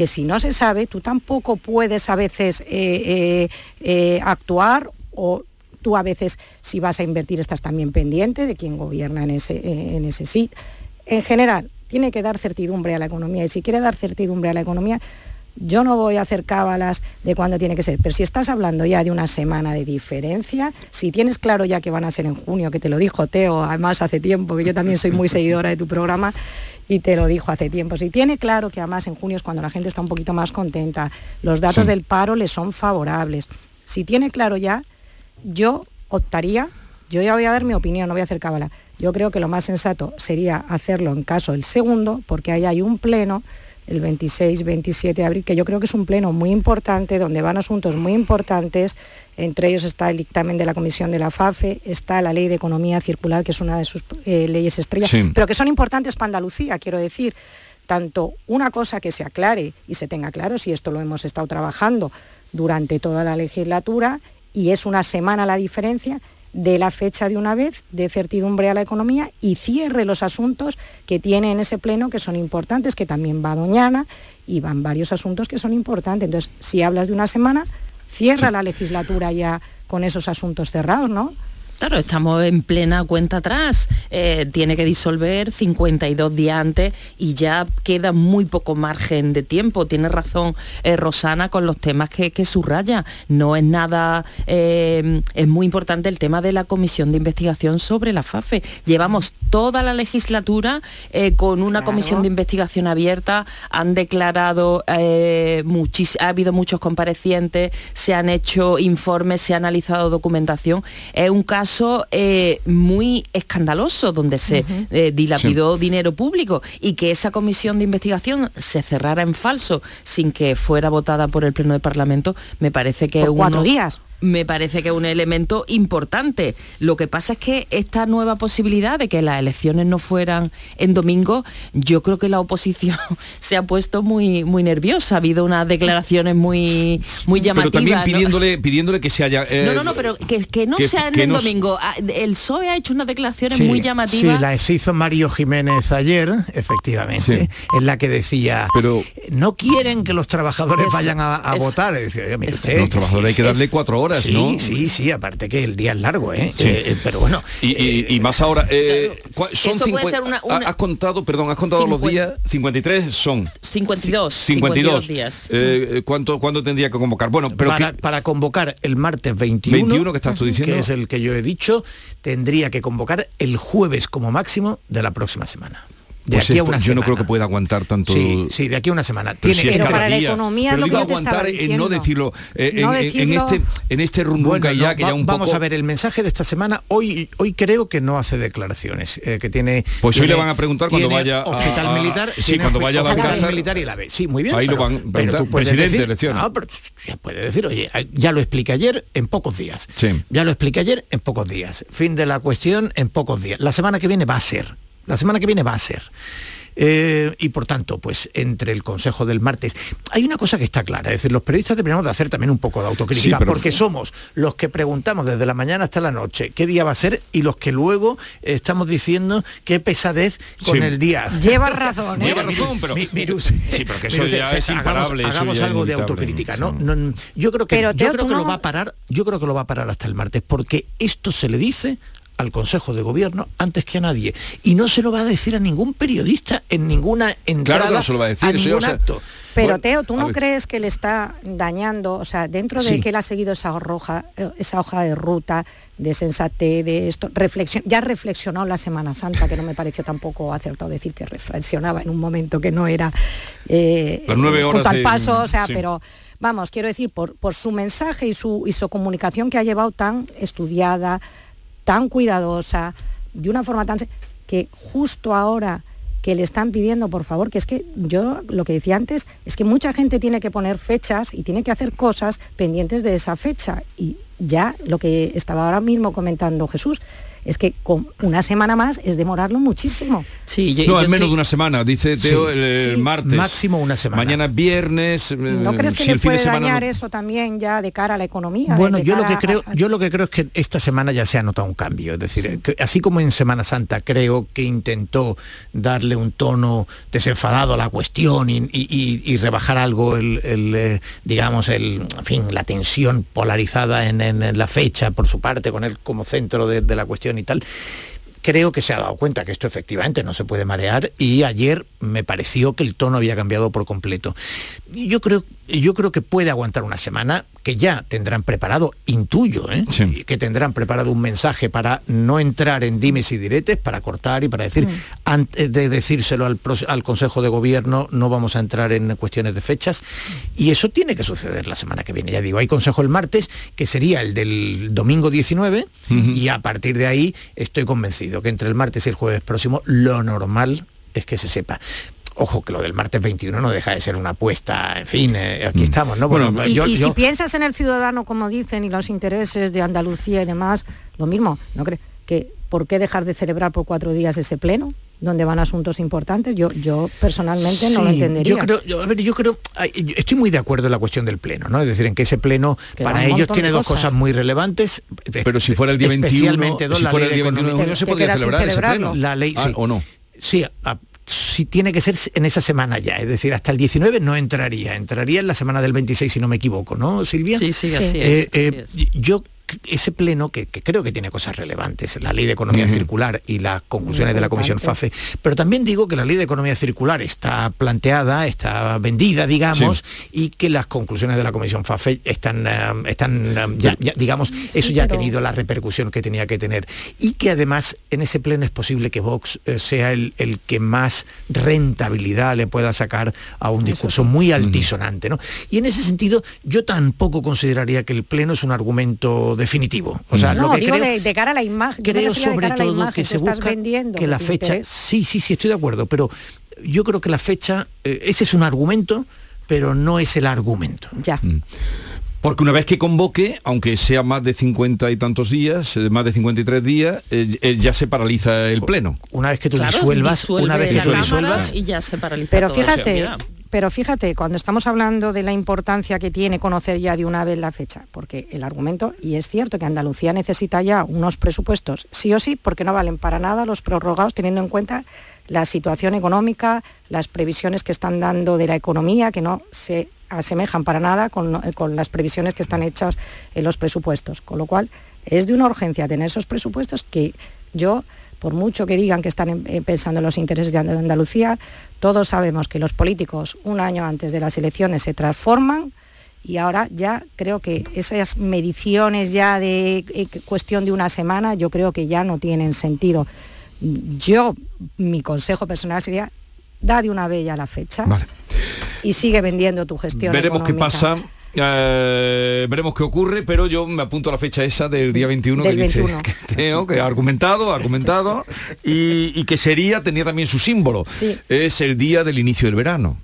que si no se sabe, tú tampoco puedes a veces eh, eh, eh, actuar o tú a veces si vas a invertir estás también pendiente de quién gobierna en ese, en ese sitio. En general, tiene que dar certidumbre a la economía y si quiere dar certidumbre a la economía, yo no voy a hacer cábalas de cuándo tiene que ser, pero si estás hablando ya de una semana de diferencia, si tienes claro ya que van a ser en junio, que te lo dijo Teo, además hace tiempo, que yo también soy muy (laughs) seguidora de tu programa, y te lo dijo hace tiempo, si tiene claro que además en junio es cuando la gente está un poquito más contenta, los datos Sí. del paro le son favorables, si tiene claro ya, yo optaría, yo ya voy a dar mi opinión, no voy a hacer cábala, yo creo que lo más sensato sería hacerlo en caso el segundo, porque ahí hay un pleno el 26-27 de abril, que yo creo que es un pleno muy importante, donde van asuntos muy importantes, entre ellos está el dictamen de la Comisión de la FAFE, está la Ley de Economía Circular, que es una de sus eh, leyes estrella, Sí. pero que son importantes para Andalucía, quiero decir, tanto una cosa que se aclare y se tenga claro, si esto lo hemos estado trabajando durante toda la legislatura, y es una semana la diferencia, de la fecha de una vez, de certidumbre a la economía y cierre los asuntos que tiene en ese pleno que son importantes, que también va Doñana y van varios asuntos que son importantes. Entonces, si hablas de una semana, cierra la legislatura ya con esos asuntos cerrados, ¿no? Claro, estamos en plena cuenta atrás. Eh, tiene que disolver 52 días antes y ya queda muy poco margen de tiempo. Tiene razón eh, Rosana con los temas que, que subraya. No es nada, eh, es muy importante el tema de la comisión de investigación sobre la FAFE. Llevamos toda la legislatura con una comisión de investigación abierta, han declarado, muchis- ha habido muchos comparecientes, se han hecho informes, se ha analizado documentación. Es un caso eh, muy escandaloso donde se eh, dilapidó dinero público y que esa comisión de investigación se cerrara en falso sin que fuera votada por el Pleno del Parlamento, me parece que Por cuatro días. Me parece que es un elemento importante. Lo que pasa es que esta nueva posibilidad de que las elecciones no fueran en domingo, yo creo que la oposición (laughs) se ha puesto muy, muy nerviosa. Ha habido unas declaraciones muy, (laughs) muy Pero llamativas. también ¿no? pidiéndole, pidiéndole que se haya... eh, No, no, no, pero que, que no que- sea en que no- domingo. Ah, El PSOE ha hecho unas declaraciones Sí, muy Sí, llamativas. la se hizo Mario Jiménez ayer, efectivamente, en la que decía, no quieren que los trabajadores vayan a, a eso. votar. Y decía, "Oye, mire Eso. usted, Los trabajadores hay que darle cuatro horas, sí, ¿no? Sí, sí, aparte que el día es largo, ¿eh? Sí. Eh, eh, pero bueno. Y, y- y más ahora, eh, ¿cuál- son Eso puede 50 ser una- ha- una- Has contado, perdón, has contado los 50. días, 53 son. 52. 52 días. Eh, ¿cuánto, ¿Cuándo tendría que convocar? Bueno, pero para, que- para convocar el martes 21, 21 que estás tú diciendo. que es el que yo he dicho, tendría que convocar el jueves como máximo de la próxima semana. De pues aquí a una yo semana. no creo que pueda aguantar tanto. Sí, sí, de aquí a una semana. Pero Tiene si cada para la economía, Pero lo digo que yo te estaba aguantar en no decirlo eh, en, No en- en decirlo. este en este rum Bueno, que ya no, que ya va- un vamos poco a ver el mensaje de esta semana. Hoy hoy creo que no hace declaraciones, eh, que tiene. Pues hoy le van a preguntar cuando vaya a- hospital a- militar. sí, cuando vaya a la hospital militar y la ve. Sí, muy bien. Ahí lo pero- van a pero tú Presidente, decir, elecciones. no, pero ya puede decir, oye, ya lo expliqué ayer en pocos días. Sí. Ya lo expliqué ayer en pocos días. Fin de la cuestión en pocos días. La semana que viene va a ser. La semana que viene va a ser. Eh, y por tanto, pues entre el Consejo del martes, hay una cosa que está clara, es decir, los periodistas deberíamos de hacer también un poco de autocrítica, Sí, porque somos los que preguntamos desde la mañana hasta la noche qué día va a ser y los que luego estamos diciendo qué pesadez con Sí. el día. Llevas razón, ¿eh? Lleva razón, pero Mi- sí, pero que eso ya o sea, es hagamos- imparable, eso Hagamos ya es algo de autocrítica, ¿no? No, yo creo que Pero, yo Teo, creo tú que no- lo va a parar, yo creo que lo va a parar hasta el martes, porque esto se le dice al Consejo de Gobierno antes que a nadie y no se lo va a decir a ningún periodista en ninguna entrada Claro que no se lo va a decir, eso ya ningún acto. Pero Bueno, Teo, ¿tú a no ver. crees que le está dañando, o sea, dentro de Sí. que él ha seguido esa roja, eh, esa hoja de ruta, de sensatez, de esto, reflexión, ya reflexionó la Semana Santa, que no me pareció tampoco acertado decir que reflexionaba en un momento que no era eh, Las nueve junto horas al de- paso, o sea, sí. pero vamos, quiero decir, por, por su mensaje y su, y su comunicación que ha llevado tan estudiada, tan cuidadosa, de una forma tan... que justo ahora que le están pidiendo, por favor, que es que yo lo que decía antes, es que mucha gente tiene que poner fechas y tiene que hacer cosas pendientes de esa fecha. Y ya lo que estaba ahora mismo comentando Jesús, es que con una semana más es demorarlo muchísimo. Sí, yo- No, al menos estoy- de una semana, dice Teo Sí, el, el sí, martes. máximo una semana. Mañana es viernes. ¿No eh, crees que si le el fin de puede semana dañar no- eso también ya de cara a la economía? Bueno, de yo lo que creo, a- yo lo que creo es que esta semana ya se ha notado un cambio. Es decir, que así como en Semana Santa creo que intentó darle un tono desenfadado a la cuestión y, y- y- y rebajar algo el, el, eh, digamos, el, en fin, la tensión polarizada en, en- en la fecha por su parte, con él como centro de, de la cuestión y tal. Creo que se ha dado cuenta que esto efectivamente no se puede marear y ayer me pareció que el tono había cambiado por completo. Yo creo, yo creo que puede aguantar una semana, que ya tendrán preparado, intuyo, ¿eh? Que tendrán preparado un mensaje para no entrar en dimes y diretes, para cortar y para decir, Mm. antes de decírselo al, pros- al Consejo de Gobierno, no vamos a entrar en cuestiones de fechas. Y eso tiene que suceder la semana que viene. Ya digo, hay Consejo el martes, que sería el del domingo 19, y a partir de ahí estoy convencido que entre el martes y el jueves próximo lo normal es que se sepa. Ojo, que lo del martes 21 no deja de ser una apuesta, en fin, eh, aquí estamos, ¿no? Bueno, y, yo- y yo- si piensas en el ciudadano, como dicen, y los intereses de Andalucía y demás, lo mismo, ¿no crees? Que, ¿Por qué dejar de celebrar por cuatro días ese pleno? donde van asuntos importantes, yo, yo personalmente no lo entendería. Yo creo, yo, a ver, yo creo, yo estoy muy de acuerdo en la cuestión del pleno, ¿no? Es decir, en que ese pleno Que para ellos tiene dos cosas. cosas muy relevantes. Pero si fuera el día 21, especialmente dos, si la fuera ley el día de 21 de economía. junio se podría celebrar ese pleno. La ley, Ah, sí. ¿O no? Sí, a- sí tiene que ser en esa semana ya, es decir, hasta el 19 no entraría, entraría en la semana del 26 si no me equivoco, ¿no, Silvia? Sí, sí, así es, Eh, eh, así Yo ese pleno, que, que creo que tiene cosas relevantes, la ley de economía circular y las conclusiones de la Comisión. FAFE, pero también digo que la ley de economía circular está planteada, está vendida, digamos, y que las conclusiones de la Comisión FAFE están, eh, están ya- ya, digamos, eso ya ha tenido la repercusión que tenía que tener. Y que además en ese pleno es posible que Vox eh, sea el, el que más rentabilidad le pueda sacar a un discurso muy altisonante. ¿no? Y en ese sentido, yo tampoco consideraría que el pleno es un argumento definitivo. O sea, no, lo que digo creo, de, de cara a la imagen. creo de sobre cara a la todo imagen, que se busca vendiendo que la fecha interés. sí sí sí estoy de acuerdo pero yo creo que la fecha eh, ese es un argumento pero no es el argumento ya Porque una vez que convoque, aunque sea más de 50 y tantos días, eh, más de 53 días, eh, eh, ya se paraliza el pleno. Una vez que tú Claro, disuelvas, una vez que tú disuelvas, y ya se paraliza Pero todo. fíjate. Pero fíjate, cuando estamos hablando de la importancia que tiene conocer ya de una vez la fecha, porque el argumento, y es cierto que Andalucía necesita ya unos presupuestos, sí o sí, porque no valen para nada los prorrogados teniendo en cuenta la situación económica, las previsiones que están dando de la economía, que no se asemejan para nada con, con las previsiones que están hechas en los presupuestos. Con lo cual, es de una urgencia tener esos presupuestos que yo, por mucho que digan que están eh, pensando en los intereses de And- Andalucía, todos sabemos que los políticos un año antes de las elecciones se transforman y ahora ya creo que esas mediciones ya de eh, cuestión de una semana, yo creo que ya no tienen sentido. Yo, mi consejo personal sería, da de una vez ya la fecha y sigue vendiendo tu gestión. Veremos qué pasa. Eh, veremos qué ocurre, pero yo me apunto a la fecha esa del día 21 Del que dice 21. que que ha argumentado, ha argumentado, y, y que sería, tenía también su símbolo. Es el día del inicio del verano.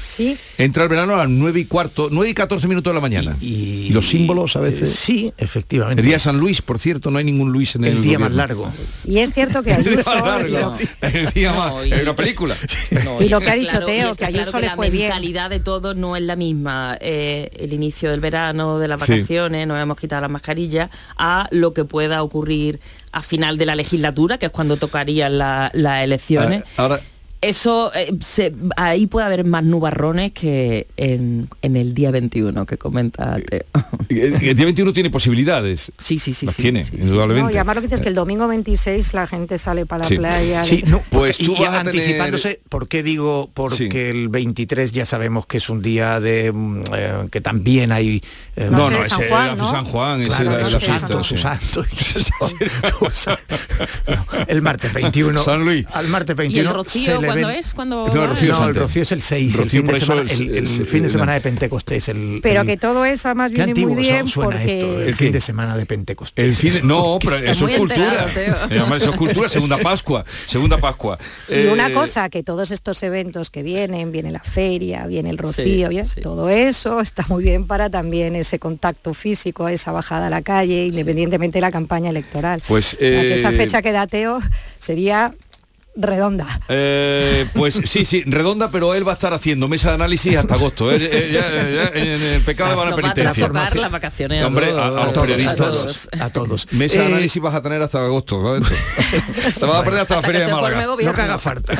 Sí. Entra el verano a las 9 y cuarto, 9 y 14 minutos de la mañana. Y, los símbolos a veces. sí, efectivamente. El día de San Luis, por cierto, no hay ningún Luis en el, El día más largo. Y es cierto que El día Ayuso... más largo. El día más. Es una película. (laughs) Y lo que ha dicho claro- Teo, que Ayuso claro le la fue bien. mentalidad de todos no es la misma. eh, el inicio del verano, de las Sí. vacaciones, nos hemos quitado las mascarillas, a lo que pueda ocurrir a final de la legislatura, que es cuando tocarían la- las elecciones. Ahora, Eso, eh, se- ahí puede haber más nubarrones que en, en el día 21 que comenta Teo. el, el día 21 tiene posibilidades. (laughs) Sí, sí, sí. Las sí, tiene, sí, sí. indudablemente. No, y además lo que dices es que el domingo 26 la gente sale para la Sí. playa. Sí, no, Pues tú y vas a tener- anticipándose, ¿por qué digo? Porque el 23 ya sabemos que es un día de mm, eh, que también hay eh, No, no, era San Juan, ese Claro, era su la fiesta, santo, su sí. santo, su sa- no, el martes 21 San Luis. al martes ¿Y el 21 rocío se le cuándo es? ¿Cuándo No, el rocío es no, el antes. rocío es el 6, el fin de semana, es- el, el es- fin de semana de Pentecostés. El, Pero el- que todo eso además viene muy bien suena porque... esto, el ¿El fin de semana de Pentecostés. El fin de- no, (laughs) pero eso es cultura. enterado, (laughs) eso es cultura, segunda Pascua, segunda Pascua. Y una Eh, cosa, que todos estos eventos que vienen, viene la feria, viene el rocío, Sí, todo eso está muy bien para también ese contacto físico, esa bajada a la calle, independientemente de la campaña electoral. Pues, O sea, que esa eh, fecha que da Teo sería redonda. Eh, pues (laughs) sí, sí, redonda, pero él va a estar haciendo mesa de análisis hasta agosto. Él- él ya- ya en el pecado van a Nos va a penitencia. las vacaciones a Hombre, todos, a, a los todos, periodistas. a todos. a todos. Mesa de Eh, análisis vas a tener hasta agosto. ¿no? Eso. Te vas a perder hasta, Hasta la feria que de Málaga. Lo que haga falta.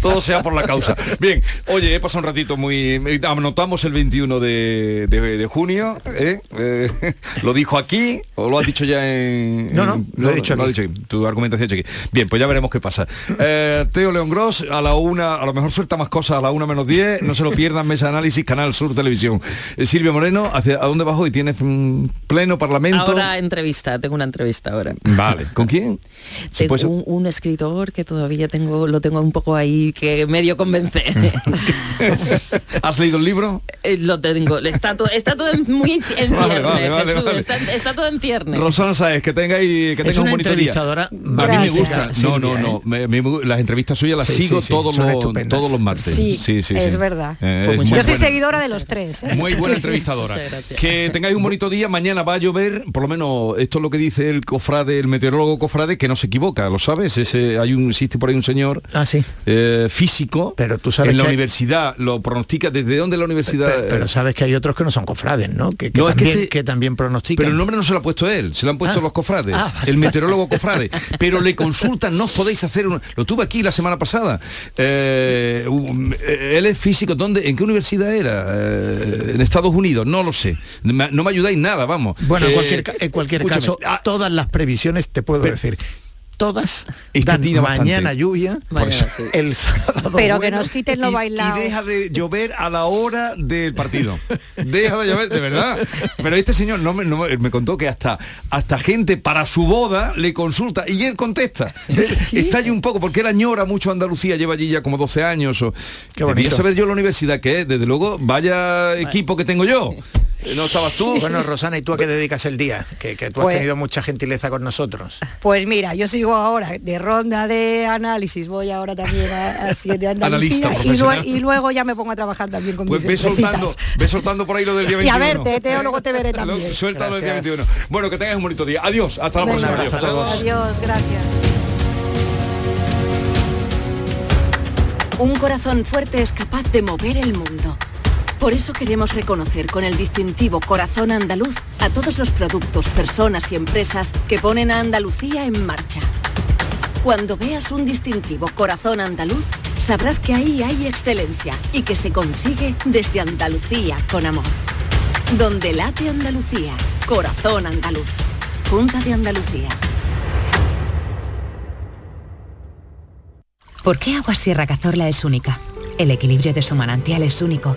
Todo sea por la causa. Bien, oye, he pasado un ratito muy... Anotamos el 21 de, de- de junio. ¿eh? Eh, (laughs) ¿Lo dijo aquí o lo has dicho ya en...? No, no, en- lo he dicho lo has dicho aquí. Tu argumentación aquí. Bien, pues ya veremos qué pasa. Eh, Teo León Gross, a la una, a lo mejor suelta más cosas a la una menos 10. No se lo pierdan, Mesa de Análisis, Canal Sur Televisión. Eh, Silvio Moreno, ¿hacia, ¿a dónde vas hoy? ¿Tienes mm, pleno parlamento? Ahora entrevista, tengo una entrevista ahora. Vale, ¿con quién? (laughs) ¿Se Tengo un, un escritor que todavía tengo, lo tengo un poco ahí que medio convencer. (laughs) ¿Has leído el libro? Eh, lo tengo, está todo, está todo en- muy en (laughs) ciernes, Vale, vale, vale, Jesús, vale. Está, está todo en ciernes. Rosana Sáez, que tengáis que tenga un bonito día. entrevistadora A mí me gusta. No, no, no. ¿eh? Me- me- las entrevistas suyas las Sí, sigo sí, sí, todos, los, todos los martes. Sí, sí, sí, es sí. verdad. Eh, Pues es Yo soy buena. seguidora de los tres. ¿eh? Muy buena (laughs) entrevistadora. Que tengáis un bonito día. Mañana va a llover, por lo menos esto es lo que dice el cofrade, el meteorólogo cofrade, que no se equivoca, lo sabes. Ese, hay un, existe por ahí un señor Ah, sí. eh, físico Pero tú sabes en la que hay- universidad, lo pronostica. ¿Desde dónde la universidad? Pero, pero sabes que hay otros que no son cofrades, ¿no? Que, que No, es que también, este- que también pronostican. Pero el nombre no se lo ha puesto él, se lo han puesto Ah. los cofrades, Ah, vale. el meteorólogo cofrade. (laughs) Pero le consultan no os podéis hacer un... Lo tuve aquí la semana pasada. Eh, un- eh, él es físico, ¿dónde? ¿En qué universidad era? Eh, en Estados Unidos, no lo sé. Me- No me ayudáis nada, vamos. Bueno, en cualquier, en caso, ah, todas las previsiones, te puedo Pero- decir, todas Este dan bastante. mañana lluvia, Por eso. el sábado Pero que nos quiten lo bailado. Y deja de llover a la hora del partido. (laughs) Deja de llover, de verdad. Pero este señor no me, no me- me contó que hasta, hasta gente para su boda le consulta y él contesta. Él Está allí un poco, porque él añora mucho Andalucía, lleva allí ya como 12 años. O, Qué bonito. saber yo la universidad que es, desde luego, vaya equipo que tengo yo. (laughs) Eh, ¿No estabas tú? Bueno, Rosana, ¿y tú a qué dedicas el día? Que, que tú has Pues- tenido mucha gentileza con nosotros. Pues mira, yo sigo ahora de ronda de análisis, voy ahora también a, a siete (laughs) Analista y, y luego ya me pongo a trabajar también con Pues mis ve soltando, ve soltando por ahí lo del día (laughs) Y 21. a verte, Teo, luego te veré (laughs) también. Suelta lo del día Gracias. 21. Bueno, que tengas un bonito día. Adiós, hasta la Venga, próxima. abrazo a todos. Adiós, gracias. Un corazón fuerte es capaz de mover el mundo. Por eso queremos reconocer con el distintivo Corazón Andaluz a todos los productos, personas y empresas que ponen a Andalucía en marcha. Cuando veas un distintivo Corazón Andaluz, sabrás que ahí hay excelencia y que se consigue desde Andalucía con amor. Donde late Andalucía, Corazón Andaluz. Junta de Andalucía. ¿Por qué Agua Sierra Cazorla es única? El equilibrio de su manantial es único,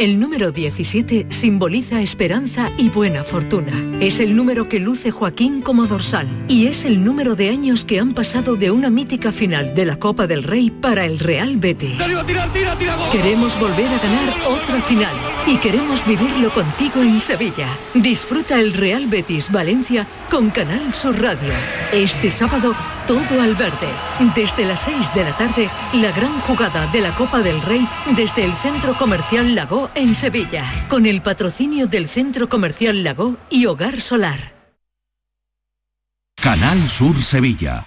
El número 17 simboliza esperanza y buena fortuna. Es el número que luce Joaquín como dorsal y es el número de años que han pasado de una mítica final de la Copa del Rey para el Real Betis. Queremos volver a ganar otra final y queremos vivirlo contigo en Sevilla. Disfruta el Real Betis Valencia con Canal Sur Radio. Este sábado todo al verde. Desde las 6 de la tarde, la gran jugada de la Copa del Rey desde el Centro Comercial Lago en Sevilla, con el patrocinio del Centro Comercial Lago y Hogar Solar. Canal Sur Sevilla.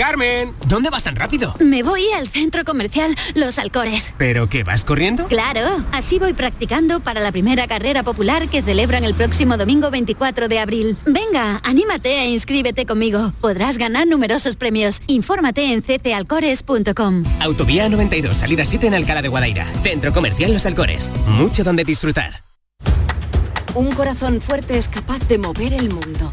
Carmen, ¿dónde vas tan rápido? Me voy al centro comercial Los Alcores. ¿Pero qué vas corriendo? Claro, así voy practicando para la primera carrera popular que celebran el próximo domingo 24 de abril. Venga, anímate e inscríbete conmigo. Podrás ganar numerosos premios. Infórmate en ctalcores.com. Autovía 92, salida 7 en Alcalá de Guadaira. Centro Comercial Los Alcores. Mucho donde disfrutar. Un corazón fuerte es capaz de mover el mundo.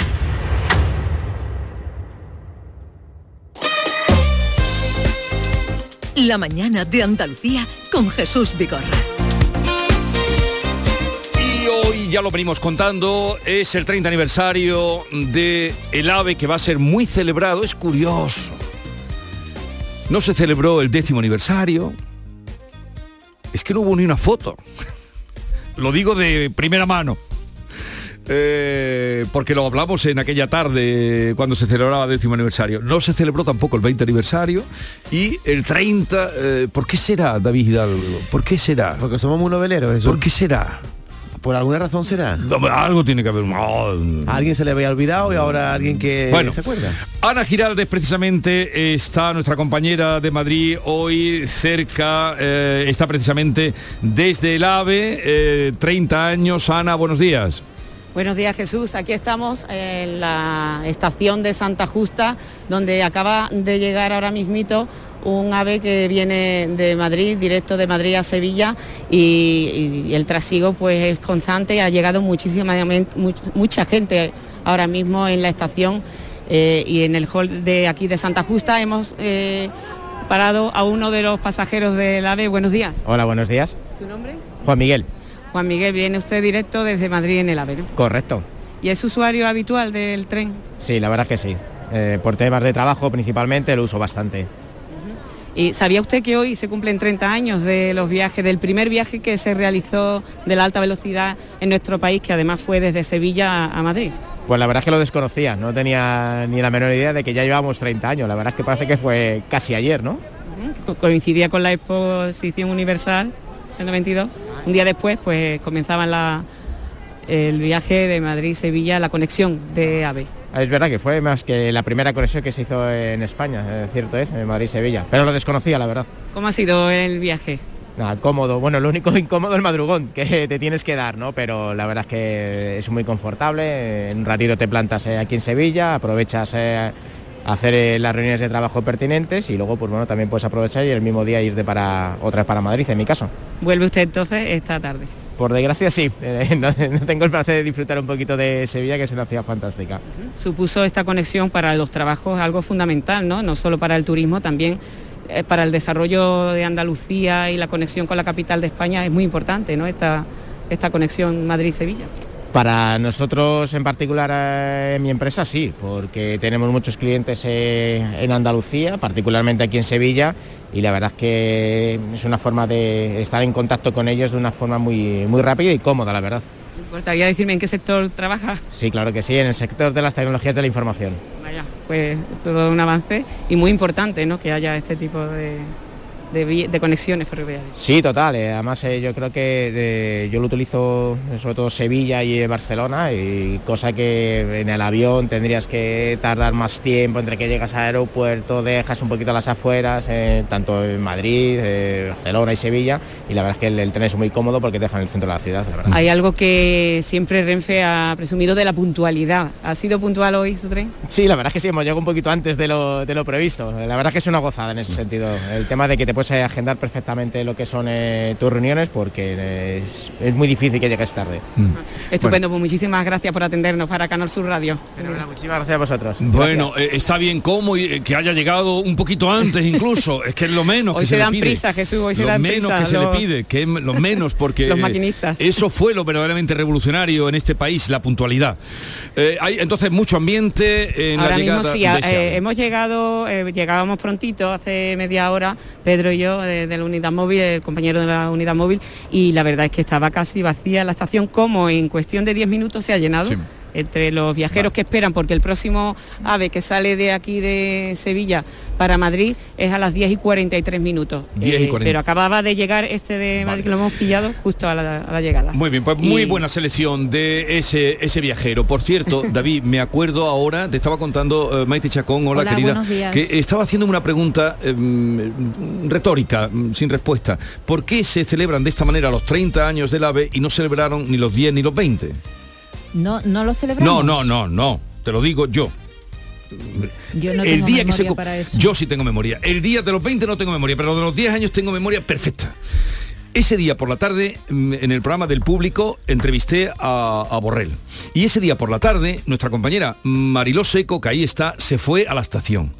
La mañana de Andalucía con Jesús Vigorra. Y hoy ya lo venimos contando, es el 30 aniversario de El AVE que va a ser muy celebrado, es curioso. No se celebró el décimo aniversario, es que no hubo ni una foto. (laughs) Lo digo de primera mano. Eh, porque lo hablamos en aquella tarde cuando se celebraba el décimo aniversario. No se celebró tampoco el 20 aniversario y el 30, eh, ¿por qué será, David Hidalgo? ¿Por qué será? Porque somos muy noveleros, eso. ¿Por qué será? ¿Por alguna razón será? algo tiene que haber. A alguien se le había olvidado y ahora alguien que Bueno. se acuerda. Ana Giraldes precisamente está nuestra compañera de Madrid hoy cerca, eh, está precisamente desde el AVE, eh, 30 años. Ana, buenos días. Buenos días Jesús, aquí estamos en la estación de Santa Justa, donde acaba de llegar ahora mismito un ave que viene de Madrid, directo de Madrid a Sevilla y, y el trasiego pues es constante, ha llegado muchísima much- mucha gente ahora mismo en la estación eh, y en el hall de aquí de Santa Justa hemos eh, parado a uno de los pasajeros del ave. Buenos días. Hola, buenos días. ¿Su nombre? Juan Miguel. Juan Miguel, viene usted directo desde Madrid en el ave. ¿no? Correcto. ¿Y es usuario habitual del tren? Sí, la verdad es que sí. Eh, por temas de trabajo principalmente lo uso bastante. ¿Y sabía usted que hoy se cumplen 30 años de los viajes, del primer viaje que se realizó de la alta velocidad en nuestro país, que además fue desde Sevilla a Madrid? Pues la verdad es que lo desconocía, no tenía ni la menor idea de que ya llevábamos 30 años. La verdad es que parece que fue casi ayer, ¿no? Co- Coincidía con la exposición universal del 92. Un día después, pues comenzaban la- el viaje de Madrid-Sevilla, la conexión de AVE. Es verdad que fue más que la primera conexión que se hizo en España, cierto es, en Madrid-Sevilla. Pero lo desconocía, la verdad. ¿Cómo ha sido el viaje? Nada, cómodo. Bueno, lo único (laughs) incómodo es el madrugón que te tienes que dar, ¿no? Pero la verdad es que es muy confortable. En un ratito te plantas eh, aquí en Sevilla, aprovechas eh, hacer eh, las reuniones de trabajo pertinentes y luego, pues bueno, también puedes aprovechar y el mismo día irte para otra vez para Madrid, en mi caso. Vuelve usted entonces esta tarde. Por desgracia sí, (laughs) eh, no, no tengo el placer de disfrutar un poquito de Sevilla, que es una ciudad fantástica. Supuso esta conexión para los trabajos algo fundamental, ¿no? No solo para el turismo, también eh, para el desarrollo de Andalucía y la conexión con la capital de España es muy importante, ¿no? Esta, esta conexión Madrid-Sevilla. Para nosotros en particular eh, en mi empresa sí, porque tenemos muchos clientes eh, en Andalucía, particularmente aquí en Sevilla, y la verdad es que es una forma de estar en contacto con ellos de una forma muy, muy rápida y cómoda, la verdad. ¿Me importaría decirme en qué sector trabaja? Sí, claro que sí, en el sector de las tecnologías de la información. Vaya, pues todo un avance y muy importante, ¿no? Que haya este tipo de, de conexiones ferroviarias. Sí, total. eh, además eh, yo creo que yo lo utilizo eh, sobre todo Sevilla y Barcelona y cosa que en el avión tendrías que tardar más tiempo entre que llegas al aeropuerto, dejas un poquito las afueras, eh, tanto en Madrid, eh, Barcelona y Sevilla y la verdad es que el, el tren es muy cómodo porque te deja en el centro de la ciudad, la verdad. Hay algo que siempre Renfe ha presumido de la puntualidad. ¿Ha sido puntual hoy su tren? Sí, la verdad es que sí, hemos llegado un poquito antes de lo, de lo previsto. La verdad es que es una gozada en ese sentido. El tema de que te puedes eh, agendar perfectamente lo que son eh, tus reuniones porque es, es muy difícil que llegues tarde. Estupendo, pues muchísimas gracias por atendernos para Canal Sur Radio. Muchísimas gracias a vosotros. Bueno, eh, está bien cómo y eh, que haya llegado un poquito antes incluso, es que es lo menos Hoy que se se, le dan pide. prisa, Jesús, hoy se lo dan menos prisa que se le pide, que es lo menos porque (laughs) Los eh, maquinistas. eso fue lo verdaderamente revolucionario en este país, la puntualidad. Eh, hay entonces mucho ambiente en Ahora la mismo llegada sí, eh, hemos llegado, eh, llegábamos prontito, hace media hora, Pedro yo, eh, de la unidad móvil, el compañero de la unidad móvil, y la verdad es que estaba casi vacía la estación, como en cuestión de 10 minutos se ha llenado. Entre los viajeros que esperan, porque el próximo AVE que sale de aquí de Sevilla para Madrid es a las 10 y 43 minutos. 10 y Eh, 40. pero acababa de llegar este de Madrid que lo hemos pillado justo a la, a la llegada. Muy bien, pues muy Y- buena selección de ese, ese viajero. Por cierto, (laughs) David, me acuerdo ahora, te estaba contando eh, Maite Chacón, hola, Hola, querida, que estaba haciendo una pregunta em, retórica, mm, sin respuesta. ¿Por qué se celebran de esta manera los 30 años del AVE y no celebraron ni los 10 ni los 20? No, no lo celebramos. No, no, no, no, te lo digo yo. Yo no el tengo día que se para eso. yo sí tengo memoria. El día de los 20 no tengo memoria, pero de los 10 años tengo memoria perfecta. Ese día por la tarde, mm, en el programa del público, entrevisté a, a Borrell. Y ese día por la tarde, nuestra compañera Mariló Seco, que ahí está, se fue a la estación.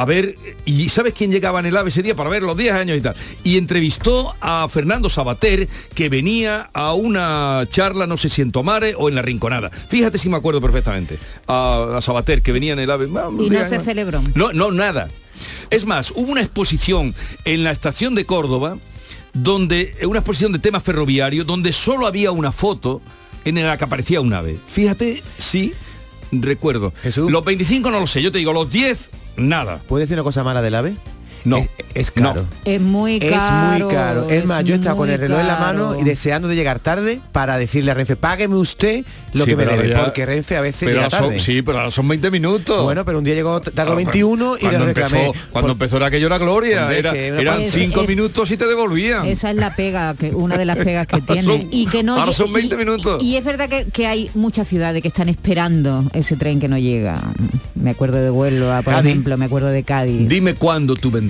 A ver, y ¿sabes quién llegaba en el AVE ese día para ver los 10 años y tal? Y entrevistó a Fernando Sabater, que venía a una charla, no sé si en Tomare o en La Rinconada. Fíjate si me acuerdo perfectamente. A, a Sabater, que venía en el AVE. ah, Y no 10 se celebró. No, no, nada. Es más, hubo una exposición en la estación de Córdoba, donde una exposición de temas ferroviarios, donde solo había una foto en la que aparecía un ave. Fíjate si recuerdo. Los 25 no lo sé, yo te digo, los 10, nada. ¿Puedes decir una cosa mala del ave? No. Es, es caro. Es muy Es caro. muy caro. Es más, yo estaba con el reloj en la mano y deseando de llegar tarde para decirle a Renfe, págueme usted lo Sí, que me debe, ya- porque Renfe a veces pero llega son- tarde. sí, pero ahora son 20 minutos. Bueno, pero un día llegó tardó Ah, 21 y le cuando reclamé. empezó, cuando empezó era aquello era gloria, Hombre, era- eran Es- 5 es- minutos y te devolvían. Esa es la pega, que una de las (laughs) pegas que tiene. son- y que no ahora son 20 y- minutos. Y, es verdad que, que hay muchas ciudades que están esperando ese tren que no llega. Me acuerdo de Huelva, por Cádiz. ejemplo, me acuerdo de Cádiz. Dime cuándo tú vendrás.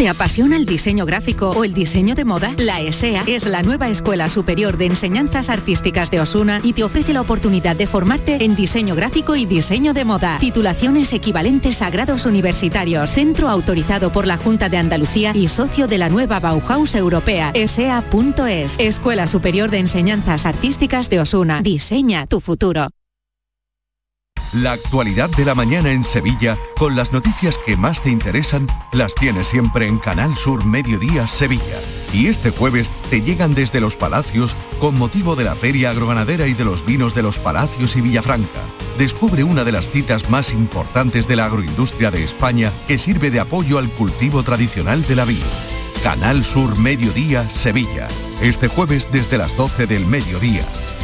¿Te apasiona el diseño gráfico o el diseño de moda? La ESEA es la nueva Escuela Superior de Enseñanzas Artísticas de Osuna y te ofrece la oportunidad de formarte en diseño gráfico y diseño de moda. Titulaciones equivalentes a grados universitarios. Centro autorizado por la Junta de Andalucía y socio de la nueva Bauhaus Europea. ESEA.es. Escuela Superior de Enseñanzas Artísticas de Osuna. Diseña tu futuro. La actualidad de la mañana en Sevilla, con las noticias que más te interesan, las tienes siempre en Canal Sur Mediodía Sevilla. Y este jueves te llegan desde Los Palacios con motivo de la Feria Agroganadera y de los vinos de Los Palacios y Villafranca. Descubre una de las citas más importantes de la agroindustria de España que sirve de apoyo al cultivo tradicional de la vid. Canal Sur Mediodía Sevilla. Este jueves desde las 12 del mediodía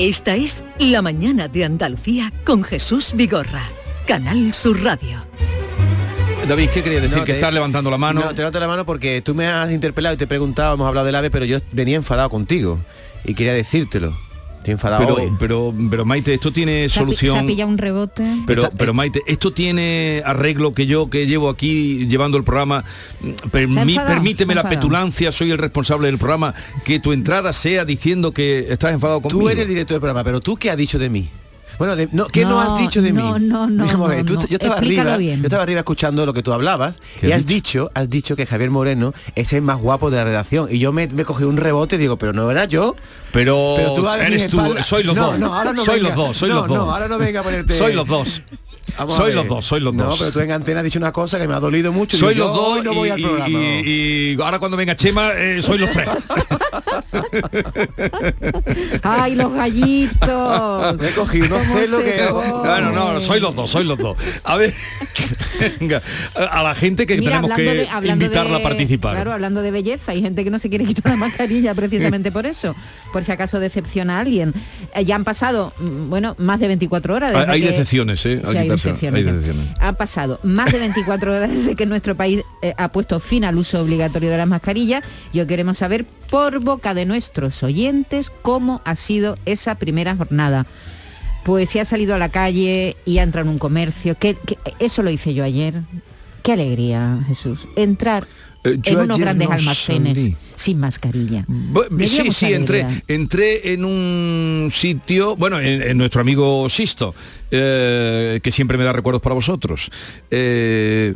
Esta es La mañana de Andalucía con Jesús Vigorra. Canal Sur Radio. David, ¿qué quería decir? No, que estás levantando la mano. No, te levanto la mano porque tú me has interpelado y te he preguntado, hemos hablado del ave, pero yo venía enfadado contigo y quería decírtelo. Estoy enfadado pero, hoy. pero, pero Maite, esto tiene Se ha pi- Se ha solución. pillado un rebote. Pero, pero Maite, esto tiene arreglo que yo que llevo aquí llevando el programa. mm, permíteme la petulancia, soy el responsable del programa. Que tu entrada sea diciendo que estás enfadado conmigo. Tú eres el director del programa, pero tú qué has dicho de mí. Bueno, de- no, ¿qué no, No, has dicho de no, mí? no, no, no, tú- no. Yo estaba Explícalo arriba, bien. yo estaba arriba escuchando lo que tú hablabas ¿Qué y has has dicho, has dicho que Javier Moreno es el más guapo de la redacción y yo me, me cogí un rebote y digo, pero no era yo. Pero, Pero tú eres tú, soy los No, dos. no, ahora no soy venga. los dos, soy No, los dos. no, ahora no venga a ponerte- Soy los dos. Vamos soy los dos, soy los No, dos. pero tú en antena has dicho una cosa que me ha dolido mucho. soy Digo, los dos hoy no voy y, al y- programa. y- y ahora cuando venga Chema eh, soy los tres. (laughs) Ay, los gallitos. Me he cogido unos ¿Cómo celos se que... No, no, no, soy los dos, soy los dos. A ver, (laughs) venga, a la gente que Mira, tenemos que de- invitarla de- a participar. Claro, hablando de belleza, hay gente que no se quiere quitar la mascarilla precisamente por eso, por si acaso decepciona a alguien. Eh, ya han pasado, mm, bueno, más de 24 horas. Hay, desde hay que- decepciones, ¿eh? Hay hay. Han pasado más de 24 horas desde que nuestro país eh, ha puesto fin al uso obligatorio de las mascarillas. Yo queremos saber por boca de nuestros oyentes cómo ha sido esa primera jornada. Pues si ha salido a la calle y ha entrado en un comercio, que, que- eso lo hice yo ayer. Qué alegría, Jesús. Entrar yo en unos grandes no almacenes salí. sin mascarilla. Sí, sí, entré, entré en un sitio, bueno, en, en nuestro amigo Sisto, eh, que siempre me da recuerdos para vosotros. Eh,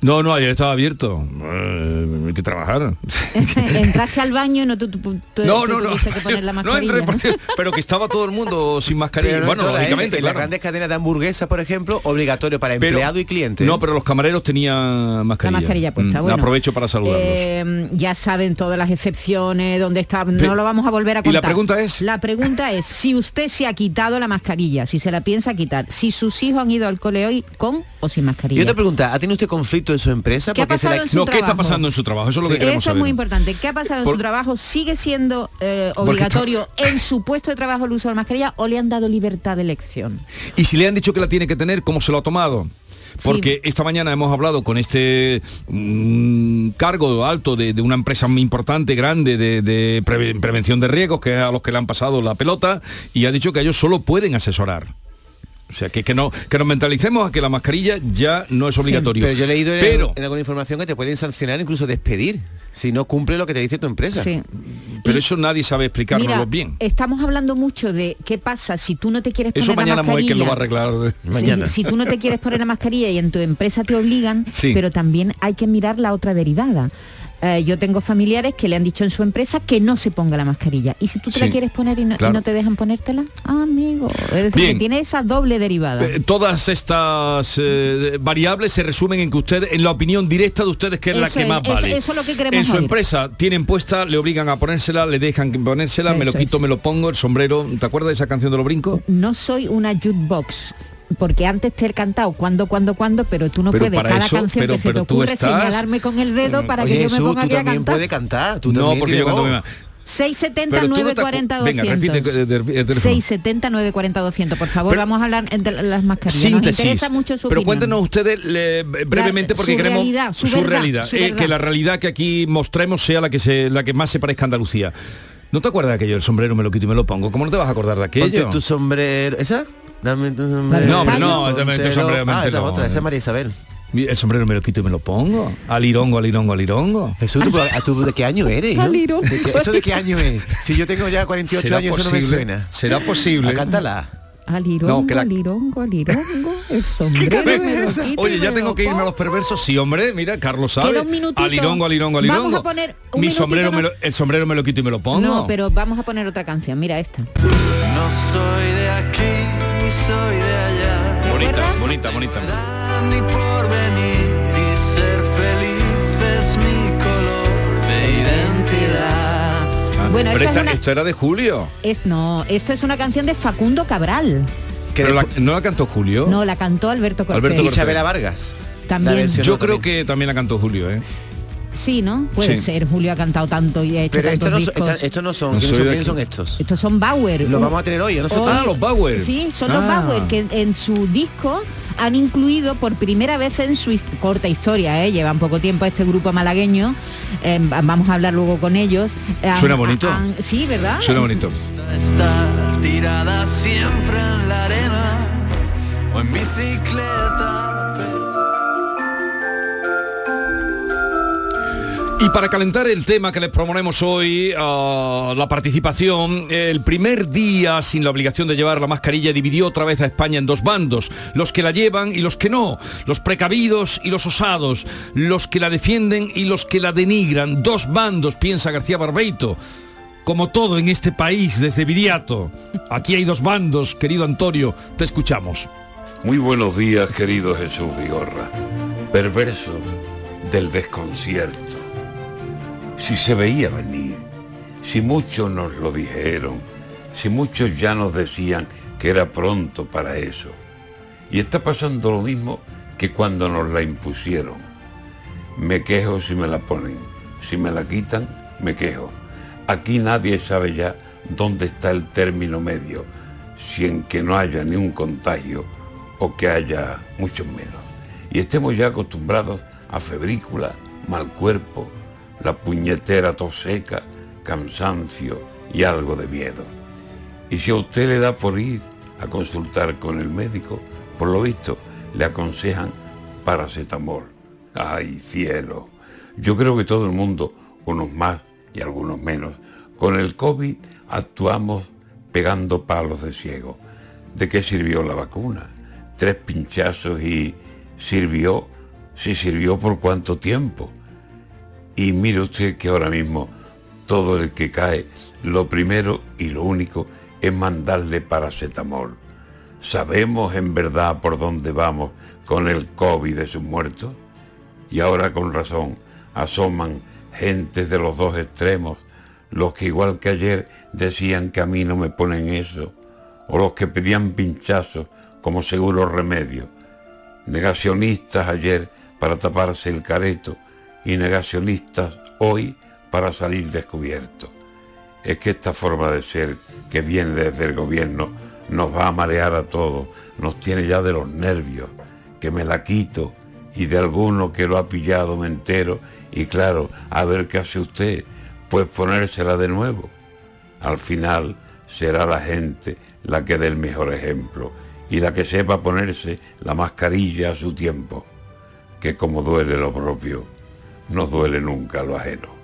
no, no, ayer estaba abierto. Eh, hay que trabajar. (laughs) Entraste al baño y no tú, tú- tú- No, no, no. tuviste que poner la (laughs) No mascarilla. entré, por cierto, pero que estaba todo el mundo (laughs) sin mascarilla. No bueno, ¿eh? lógicamente, en las grandes cadenas de hamburguesas, por ejemplo, obligatorio para Pero- empleado y cliente. No, pero los camareros tenían mascarilla. La mascarilla puesta, Mm, bueno. Aprovecho para saludarlos. Eh, ya saben todas las excepciones, dónde está, no lo vamos a volver a ¿y la contar. pregunta es? La pregunta es si usted se ha quitado la mascarilla, si se la piensa quitar, si sus hijos han ido al cole hoy con o sin Y mascarilla. otra pregunta, ¿ha tenido usted conflicto en su empresa? ¿Qué ha Porque se pasado la- en su No, ¿qué está pasando en su trabajo? Eso es lo que Sí, queremos Eso es muy importante. ¿Qué ha pasado Por- en su trabajo? ¿Sigue siendo eh, obligatorio en su puesto de trabajo el uso de la mascarilla o le han dado libertad de elección? Y si le han dicho que la tiene que tener, ¿cómo se lo ha tomado? Porque esta mañana hemos hablado con este mm, cargo alto de, de una empresa muy importante, grande, de, de preve- prevención de riesgos, que es a los que le han pasado la pelota, y ha dicho que ellos solo pueden asesorar. O sea, que, que no, que nos mentalicemos a que la mascarilla ya no es obligatorio. Pero yo he leído en, Pero- en alguna información que te pueden sancionar, incluso despedir, si no cumple lo que te dice tu empresa. Sí. Pero eso nadie sabe explicárnoslo Mira, bien. estamos hablando mucho de qué pasa si tú no te quieres Eso poner mañana la mascarilla. Moekel lo va a arreglar de- Sí, mañana. Si tú no te quieres poner la mascarilla y en tu empresa te obligan, Sí. pero también hay que mirar la otra derivada. Eh, yo tengo familiares que le han dicho en su empresa que no se ponga la mascarilla. Y si tú te Sí, la quieres poner y no, y claro. no te dejan ponértela, ah, amigo. Es decir, Bien. que tiene esa doble derivada. Eh, Todas estas eh, variables se resumen en que ustedes, en la opinión directa de ustedes, que es la que es, más eso- vale. eso es lo que queremos En su oír. empresa tienen puesta, le obligan a ponérsela, le dejan ponérsela, me lo quito, me lo pongo, el sombrero. ¿Te acuerdas de esa canción de los brincos? no soy una jukebox. Porque antes te he cantado cuando, cuando, cuando, pero tú no Pero puedes para cada eso- canción pero- que se te ocurre estás- señalarme con el dedo para Oye, que yo me ponga aquí a cantar. puedes cantar. Tú no, porque yo cuando me... 670 Pero tú no te acu- 940 Venga, 200. repite, eh, de- el teléfono. 670 940 200. Por favor, Pero- vamos a hablar de las mascarillas. Nos Síntesis. interesa mucho su Pero opinión. cuéntenos ustedes le- brevemente La- porque su queremos realidad, su verdad, realidad, su eh, que la realidad que aquí mostremos sea la que se, la que más se parezca a Andalucía. ¿No te acuerdas de aquello? El sombrero me lo quito y me lo pongo. ¿Cómo no te vas a acordar de aquello? Ponte tu sombrero. ¿Esa? Dame tu sombrero. No, hombre, no, dame tu Póntelo. sombrero, Ah, esa otra, esa es María Isabel. El sombrero me lo quito y me lo pongo. Al irongo, al irongo, al irongo. Jesús, ¿tú, a- tú de qué año eres? no? Al irongo. ¿De qué- ¿Eso de qué año es? Si yo tengo ya 48 ¿Será años, eso no me posible? suena. ¿Será posible? Ah, cántala. Alirongo, No, que la- alirongo, alirongo, (laughs) el sombrero Oye, ya tengo que irme a los perversos. Sí, hombre, mira, Carlos sabe. Alirongo, alirongo, alirongo. Vamos a poner un Mi sombrero ¿no? me lo- el sombrero me lo quito y me lo pongo. No, pero vamos a poner otra canción. Mira esta. No soy de aquí ni soy de allá. Bonita, bonita, bonita. Ni Bueno, pero esta es una- esto era de Julio. Es, no, esto es una canción de Facundo Cabral. Pero la- ¿No la cantó Julio? No, la cantó Alberto Cortés. Alberto Cortés. Isabela Vargas. También. Yo creo que también la cantó Julio, ¿eh? Sí, ¿no? Puede Sí. ser. Julio ha cantado tanto y ha hecho Pero estos tantos no, son- discos. esta- estos no son. No ¿quiénes son, estos? Estos son Bauer. Los vamos a tener hoy, nosotros. Ah, los Bauer. Sí, son los Ah. Bauer que en, en su disco han incluido por primera vez en su his- corta historia, ¿eh? llevan poco tiempo este grupo malagueño, eh, vamos a hablar luego con ellos. Han- Suena bonito. han- sí, ¿verdad? Suena bonito. Estar tirada siempre en la arena o en bicicleta. Y para calentar el tema que les proponemos hoy, ah, la participación, el primer día sin la obligación de llevar la mascarilla dividió otra vez a España en dos bandos, los que la llevan y los que no, los precavidos y los osados, los que la defienden y los que la denigran, dos bandos, piensa García Barbeito. Como todo en este país, desde Viriato. Aquí hay dos bandos, querido Antonio, te escuchamos. Muy buenos días, querido Jesús Vigorra. Perversos del desconcierto. Si se veía venir, si muchos nos lo dijeron, si muchos ya nos decían que era pronto para eso. Y está pasando lo mismo que cuando nos la impusieron. Me quejo si me la ponen, si me la quitan, me quejo. Aquí nadie sabe ya dónde está el término medio, si en que no haya ni un contagio o que haya muchos menos. Y estemos ya acostumbrados a febrícula, mal cuerpo, la puñetera tos seca, cansancio y algo de miedo. Y si a usted le da por ir a consultar con el médico, por lo visto le aconsejan paracetamol. ¡Ay, cielo! Yo creo que todo el mundo, unos más y algunos menos, con el COVID actuamos pegando palos de ciego. ¿De qué sirvió la vacuna? Tres pinchazos y sirvió, si sirvió por cuánto tiempo. Y mire usted que ahora mismo todo el que cae, lo primero y lo único es mandarle paracetamol. ¿Sabemos en verdad por dónde vamos con el COVID de sus muertos? Y ahora con razón asoman gentes de los dos extremos, los que igual que ayer decían que a mí no me ponen eso, o los que pedían pinchazos como seguro remedio. Negacionistas ayer para taparse el careto y negacionistas hoy para salir descubiertos. Es que esta forma de ser que viene desde el gobierno nos va a marear a todos, nos tiene ya de los nervios, que me la quito y de alguno que lo ha pillado me entero y claro, a ver qué hace usted, pues ponérsela de nuevo. Al final será la gente la que dé el mejor ejemplo y la que sepa ponerse la mascarilla a su tiempo, que como duele lo propio, no duele nunca lo ajeno.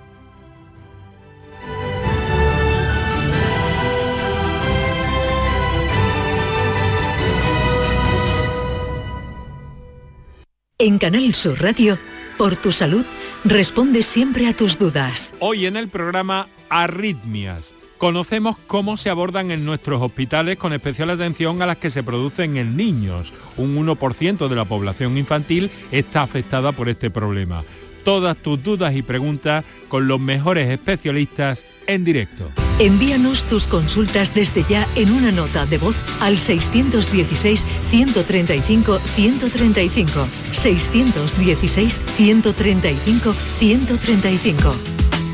En Canal Sur Radio, por tu salud, responde siempre a tus dudas. Hoy en el programa Arritmias. Conocemos cómo se abordan en nuestros hospitales con especial atención a las que se producen en niños. Un 1% de la población infantil está afectada por este problema. Todas tus dudas y preguntas con los mejores especialistas en directo. Envíanos tus consultas desde ya en una nota de voz al 616-135-135. 616-135-135.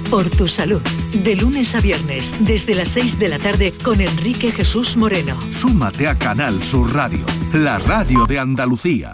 Por tu salud. De lunes a viernes, desde las 6 de la tarde, con Enrique Jesús Moreno. Súmate a Canal Sur Radio, la radio de Andalucía.